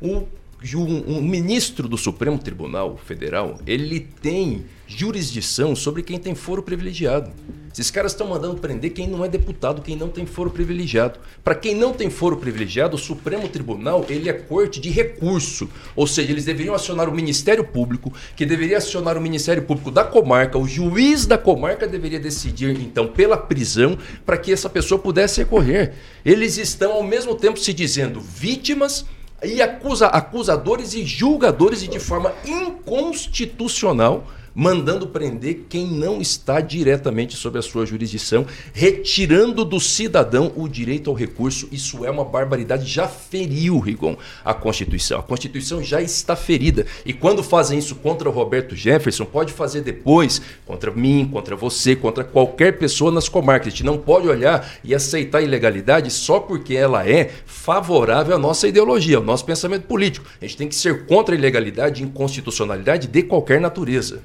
Speaker 9: O um, um ministro do Supremo Tribunal Federal, ele tem jurisdição sobre quem tem foro privilegiado. Esses caras estão mandando prender quem não é deputado, quem não tem foro privilegiado. Para quem não tem foro privilegiado, o Supremo Tribunal ele é corte de recurso. Ou seja, eles deveriam acionar o Ministério Público, que deveria acionar o Ministério Público da comarca. O juiz da comarca deveria decidir, então, pela prisão, para que essa pessoa pudesse recorrer. Eles estão, ao mesmo tempo, se dizendo vítimas e acusa, acusadores e julgadores e de forma inconstitucional mandando prender quem não está diretamente sob a sua jurisdição, retirando do cidadão o direito ao recurso. Isso é uma barbaridade. Já feriu, Rigon, a Constituição. A Constituição já está ferida. E quando fazem isso contra o Roberto Jefferson, pode fazer depois contra mim, contra você, contra qualquer pessoa nas comarcas. A gente não pode olhar e aceitar a ilegalidade só porque ela é favorável à nossa ideologia, ao nosso pensamento político. A gente tem que ser contra a ilegalidade e inconstitucionalidade de qualquer natureza.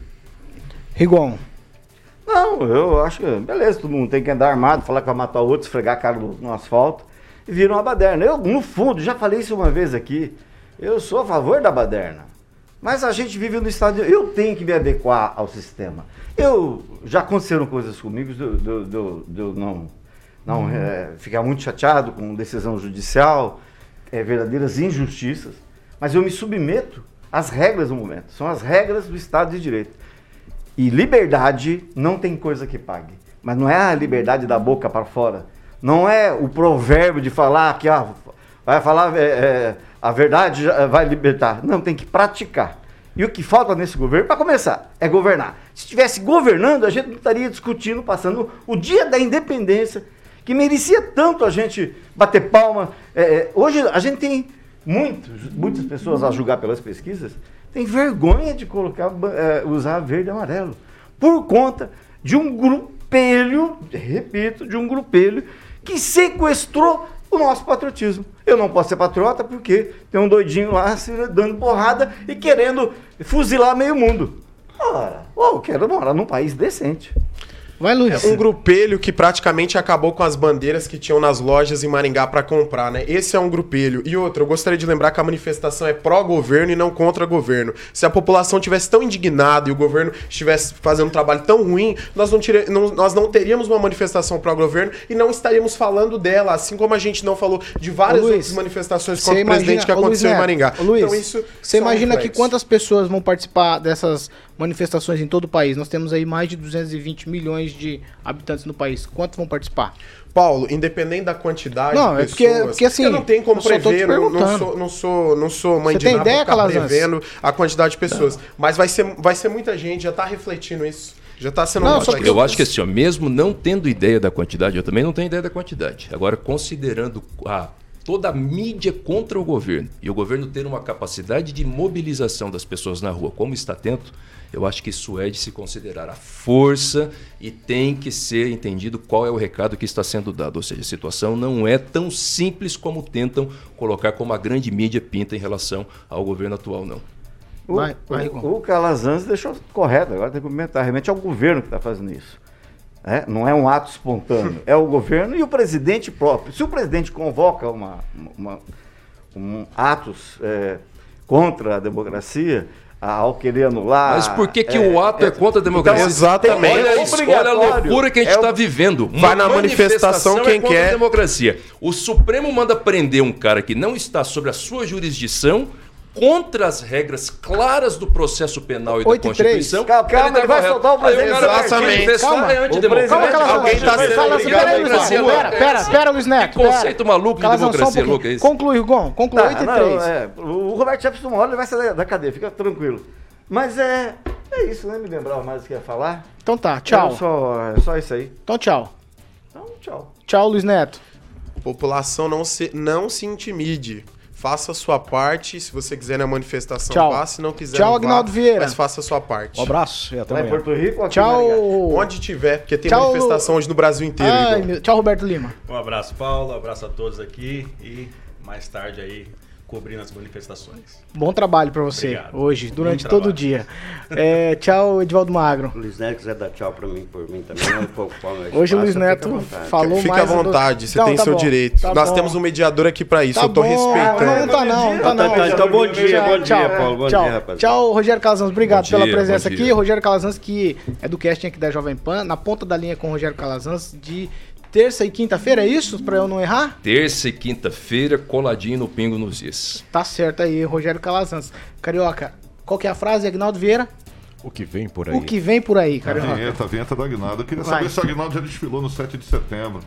Speaker 2: Rigon.
Speaker 8: Não, eu acho que, beleza, todo mundo tem que andar armado, falar que vai matar o outro, esfregar a cara no, no asfalto e vira uma baderna. Eu, no fundo, já falei isso uma vez aqui, eu sou a favor da baderna. Mas a gente vive no estado. De, eu tenho que me adequar ao sistema. Eu já aconteceram coisas comigo do, do, do, do não, não é, ficar muito chateado com decisão judicial, é, verdadeiras injustiças. Mas eu me submeto às regras do momento. São as regras do Estado de Direito. E liberdade não tem coisa que pague. Mas não é a liberdade da boca para fora. Não é o provérbio de falar que ah, vai falar é, é, a verdade vai libertar. Não, tem que praticar. E o que falta nesse governo, para começar, é governar. Se estivesse governando, a gente não estaria discutindo, passando o dia da independência, que merecia tanto a gente bater palma. É, é hoje a gente tem muitas pessoas a julgar pelas pesquisas tem vergonha de colocar, é, usar verde e amarelo. Por conta de um grupelho, repito, de um grupelho que sequestrou o nosso patriotismo. Eu não posso ser patriota porque tem um doidinho lá se dando porrada e querendo fuzilar meio mundo. Ora, eu quero morar num país decente.
Speaker 5: Vai, Luiz. É um grupelho que praticamente acabou com as bandeiras que tinham nas lojas em Maringá para comprar, né? Esse é um grupelho. E outro, eu gostaria de lembrar que a manifestação é pró-governo e não contra governo. Se a população tivesse tão indignada e o governo estivesse fazendo um trabalho tão ruim, nós não, tire... não, nós não teríamos uma manifestação pró-governo e não estaríamos falando dela, assim como a gente não falou de várias Luiz, outras manifestações contra o presidente que aconteceu Luiz, em Maringá.
Speaker 2: Luiz, então isso você imagina que quantas pessoas vão participar dessas manifestações em todo o país. Nós temos aí mais de 220 milhões de habitantes no país. Quantos vão participar?
Speaker 5: Paulo, independente da quantidade
Speaker 2: não,
Speaker 5: de
Speaker 2: é porque, pessoas, porque, assim,
Speaker 5: eu não tenho como prever, não, não, sou, não, sou, não sou mãe
Speaker 2: Você
Speaker 5: de
Speaker 2: tem nada ideia,
Speaker 5: pra prevendo a quantidade de pessoas. Não. Mas vai ser, vai ser muita gente, já está refletindo isso. Já está sendo
Speaker 9: não, só Eu acho que assim, ó, mesmo não tendo ideia da quantidade, eu também não tenho ideia da quantidade. Agora, considerando a toda a mídia contra o governo e o governo ter uma capacidade de mobilização das pessoas na rua, como está tendo, eu acho que isso é de se considerar a força e tem que ser entendido qual é o recado que está sendo dado. Ou seja, a situação não é tão simples como tentam colocar como a grande mídia pinta em relação ao governo atual, não.
Speaker 8: O, vai, vai, o, o Calazans deixou correto, agora tem que comentar. Realmente é o governo que está fazendo isso. É, não é um ato espontâneo, é o governo e o presidente próprio. Se o presidente convoca uma, uma um atos é, contra a democracia, ao querer anular.
Speaker 9: Mas por que, que é, o ato é, é contra a democracia?
Speaker 5: Então, exatamente.
Speaker 9: Olha, isso, olha a loucura que a gente está é vivendo.
Speaker 5: Uma vai na manifestação, quem
Speaker 9: é
Speaker 5: quer.
Speaker 9: A democracia. O Supremo manda prender um cara que não está sob a sua jurisdição contra as regras claras do processo penal e 8 da Constituição.
Speaker 8: E calma, calma, ele, vai soltar o presidente.
Speaker 5: Exatamente.
Speaker 2: Calma,
Speaker 9: é antidemocrático.
Speaker 2: Calma, Alguém está sendo ligado Pera, pera, pera, Luiz Neto.
Speaker 9: Que conceito maluco de democracia um louca é?
Speaker 2: Conclui, Gon. Conclui, 8 e 3.
Speaker 8: É, o Roberto Jefferson uma hora ele vai sair da cadeia, fica tranquilo. Mas é, é isso, né? Me lembrava mais o que ia falar.
Speaker 2: Então tá, tchau.
Speaker 8: É só, é só isso aí.
Speaker 2: Então tchau.
Speaker 8: Então, tchau.
Speaker 2: Tchau, Luiz Neto.
Speaker 5: População não se, não se intimide. Faça a sua parte. Se você quiser na manifestação,
Speaker 2: Tchau.
Speaker 5: vá. Se não quiser,
Speaker 2: Tchau,
Speaker 5: não
Speaker 2: Agnaldo
Speaker 5: vá,
Speaker 2: Vieira.
Speaker 5: Mas faça a sua parte.
Speaker 2: Um abraço e até
Speaker 8: Lá em
Speaker 2: amanhã.
Speaker 8: Porto Rico, aqui
Speaker 2: Tchau.
Speaker 5: Onde tiver, porque tem
Speaker 2: Tchau.
Speaker 5: manifestação hoje no Brasil inteiro.
Speaker 2: Ai, Tchau, Roberto Lima.
Speaker 6: Um abraço, Paulo. Um abraço a todos aqui. E mais tarde aí cobrindo as manifestações.
Speaker 2: Bom trabalho pra você
Speaker 6: Obrigado.
Speaker 2: hoje, durante
Speaker 6: Bom
Speaker 2: todo o dia. É, tchau, Edivaldo Magro.
Speaker 10: O Luiz Neto quiser dar tchau pra mim, por mim também, não pouco
Speaker 2: Hoje o Luiz Neto falou
Speaker 5: Fica
Speaker 2: mais...
Speaker 5: à
Speaker 2: do-
Speaker 5: vontade, você
Speaker 2: Não,
Speaker 5: tem
Speaker 2: tá
Speaker 5: seu
Speaker 2: bom,
Speaker 5: direito.
Speaker 2: tá
Speaker 5: Nós
Speaker 2: bom.
Speaker 5: temos um mediador aqui pra isso,
Speaker 2: Tá
Speaker 5: eu tô
Speaker 2: bom,
Speaker 5: respeitando.
Speaker 2: Não, não tá não, não tá não.
Speaker 10: Tá, então bom dia,
Speaker 2: Tchau,
Speaker 10: bom dia,
Speaker 2: tchau,
Speaker 10: Paulo, bom
Speaker 2: tchau.
Speaker 10: dia, rapaziada.
Speaker 2: Tchau, Rogério Calazans, obrigado pela presença aqui. Rogério Calazans, que é do casting aqui da Jovem Pan, na ponta da linha com o Rogério Calazans, de terça e quinta-feira, é isso? Pra eu não errar?
Speaker 9: Terça e quinta-feira, coladinho no Pingo nos Is.
Speaker 2: Tá certo aí, Rogério Calazans. Carioca, qual que é a frase, Agnaldo Vieira?
Speaker 7: O que vem por aí.
Speaker 2: O que vem por aí,
Speaker 4: A
Speaker 2: Carioca?
Speaker 4: vinheta, a vinheta do Agnaldo. Eu queria
Speaker 2: Vai.
Speaker 4: saber se o Agnaldo já desfilou no 7 de setembro.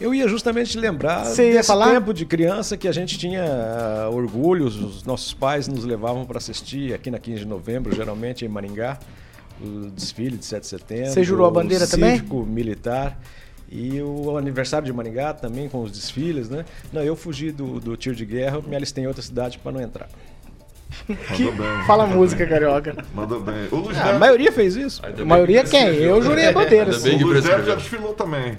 Speaker 7: Eu ia justamente lembrar
Speaker 2: Você
Speaker 7: desse
Speaker 2: falar?
Speaker 7: tempo de criança que a gente tinha ah, orgulho, os nossos pais nos levavam para assistir aqui na 15 de novembro, geralmente em Maringá, o desfile de 7 de setembro.
Speaker 2: Você jurou a bandeira
Speaker 7: o
Speaker 2: também?
Speaker 7: cívico militar. E o aniversário de Maringá também com os desfiles, né? Não, eu fugi do, do tiro de guerra, me alistei em outra cidade para não entrar.
Speaker 4: Mandou bem.
Speaker 2: Fala música, Carioca.
Speaker 4: Mandou bem. O
Speaker 7: Ah, a maioria fez isso.
Speaker 2: A maioria quem? Eu jurei a bandeira.
Speaker 9: Bem
Speaker 4: o
Speaker 9: que
Speaker 4: Luiz Neto já desfilou também.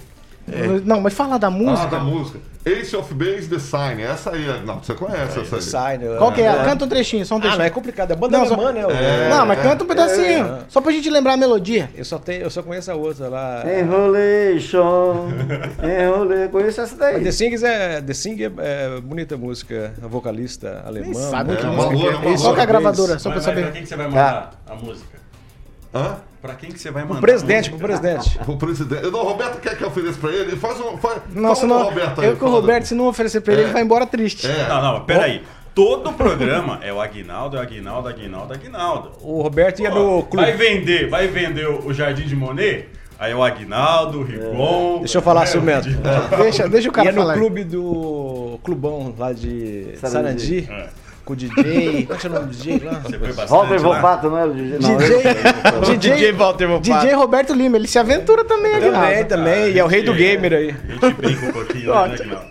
Speaker 2: Não, mas fala da
Speaker 4: Ah,
Speaker 2: música.
Speaker 4: da música. Ace of Base Design. Essa aí, Agnaldo. Você conhece essa aí?
Speaker 7: Né?
Speaker 2: Qual que é? Canta um trechinho, só um
Speaker 7: Ah,
Speaker 2: trechinho.
Speaker 7: não, é complicado. É banda
Speaker 2: Não, só-
Speaker 7: alemã, né?
Speaker 4: É.
Speaker 2: Não, mas canta um pedacinho. Só pra gente lembrar a melodia.
Speaker 7: Eu só, tenho, eu só conheço a outra lá.
Speaker 8: Enrolation, enrolei. Conheço essa daí.
Speaker 7: Mas The Sing é, The Sing é, é bonita música, a vocalista alemã.
Speaker 2: Nem sabe
Speaker 7: muito
Speaker 2: que
Speaker 4: É,
Speaker 2: música é. Qual que é a gravadora? Só pra
Speaker 6: Mas, mas pra
Speaker 2: saber.
Speaker 6: quem que você vai mandar a música?
Speaker 4: Hã?
Speaker 6: Pra quem que você vai mandar?
Speaker 7: O presidente, pro presidente.
Speaker 4: O presidente. Não, o Roberto quer que eu ofereça pra ele? Faz um. Faz,
Speaker 2: Não, senão,
Speaker 4: do Roberto aí,
Speaker 2: eu que o Roberto, se não oferecer pra ele,
Speaker 4: É.
Speaker 2: ele vai embora triste.
Speaker 4: É.
Speaker 6: Não, não, peraí. Todo programa é o Aguinaldo, é o Aguinaldo, Aguinaldo, Aguinaldo.
Speaker 7: O Roberto ia no clube.
Speaker 6: Vai vender, vai vender o Jardim de Monet? Aí é o Aguinaldo, o Rigon.
Speaker 7: Deixa eu falar,
Speaker 6: é.
Speaker 2: Deixa, deixa o cara
Speaker 7: Ia no
Speaker 2: falar.
Speaker 7: clube do Clubão lá de
Speaker 8: Sarandi.
Speaker 7: Sarandi,
Speaker 6: É.
Speaker 7: com o DJ. Qual que é o nome do DJ lá?
Speaker 6: Você foi bastante
Speaker 8: Walter
Speaker 6: lá?
Speaker 8: Volpato, não era o DJ? Não,
Speaker 2: DJ,
Speaker 8: eu-
Speaker 2: DJ,
Speaker 7: Walter
Speaker 2: DJ Roberto Lima, ele se aventura também aqui.
Speaker 7: Também, também. E é o rei do gamer aí.
Speaker 6: A gente brinca um pouquinho, né, Aguinaldo?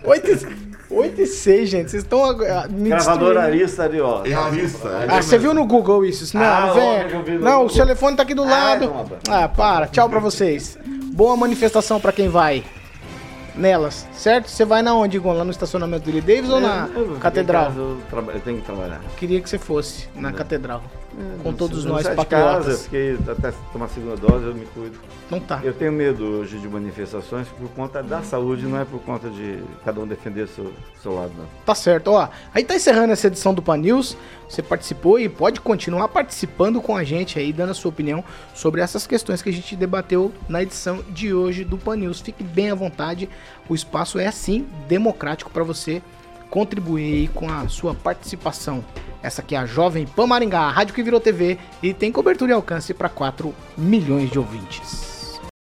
Speaker 2: 8 e 6, gente. Vocês estão ah, me
Speaker 8: Gravador. Arista ali, ó.
Speaker 4: É Arista. é
Speaker 2: Ah, você viu no Google isso? Não,
Speaker 8: Ah, no
Speaker 2: Não, o
Speaker 8: Google.
Speaker 2: telefone tá aqui do lado.
Speaker 8: então, rapaz.
Speaker 2: Ah, para. Tchau pra vocês. Boa manifestação pra quem vai nelas, certo? Você vai na onde, Gon? Lá no estacionamento do Lee Davis ou na
Speaker 8: Eu- eu-
Speaker 2: catedral?
Speaker 8: Eu, traba- eu tenho que trabalhar.
Speaker 2: Queria que você fosse na catedral. Com todos
Speaker 8: Eu
Speaker 2: nós
Speaker 8: de casa, eu
Speaker 2: patriotas.
Speaker 8: fiquei até tomar a segunda dose, eu me cuido.
Speaker 2: Não tá.
Speaker 8: Eu tenho medo hoje de manifestações por conta da saúde, não é por conta de cada um defender seu, seu lado, não.
Speaker 2: Tá certo, ó. Aí tá encerrando essa edição do Pan News. Você participou e pode continuar participando com a gente aí, dando a sua opinião sobre essas questões que a gente debateu na edição de hoje do Pan News. Fique bem à vontade. O espaço é assim democrático para você contribuir com a sua participação. Essa aqui é a Jovem Pan Maringá, a rádio que virou TV e tem cobertura e alcance para 4 milhões de ouvintes.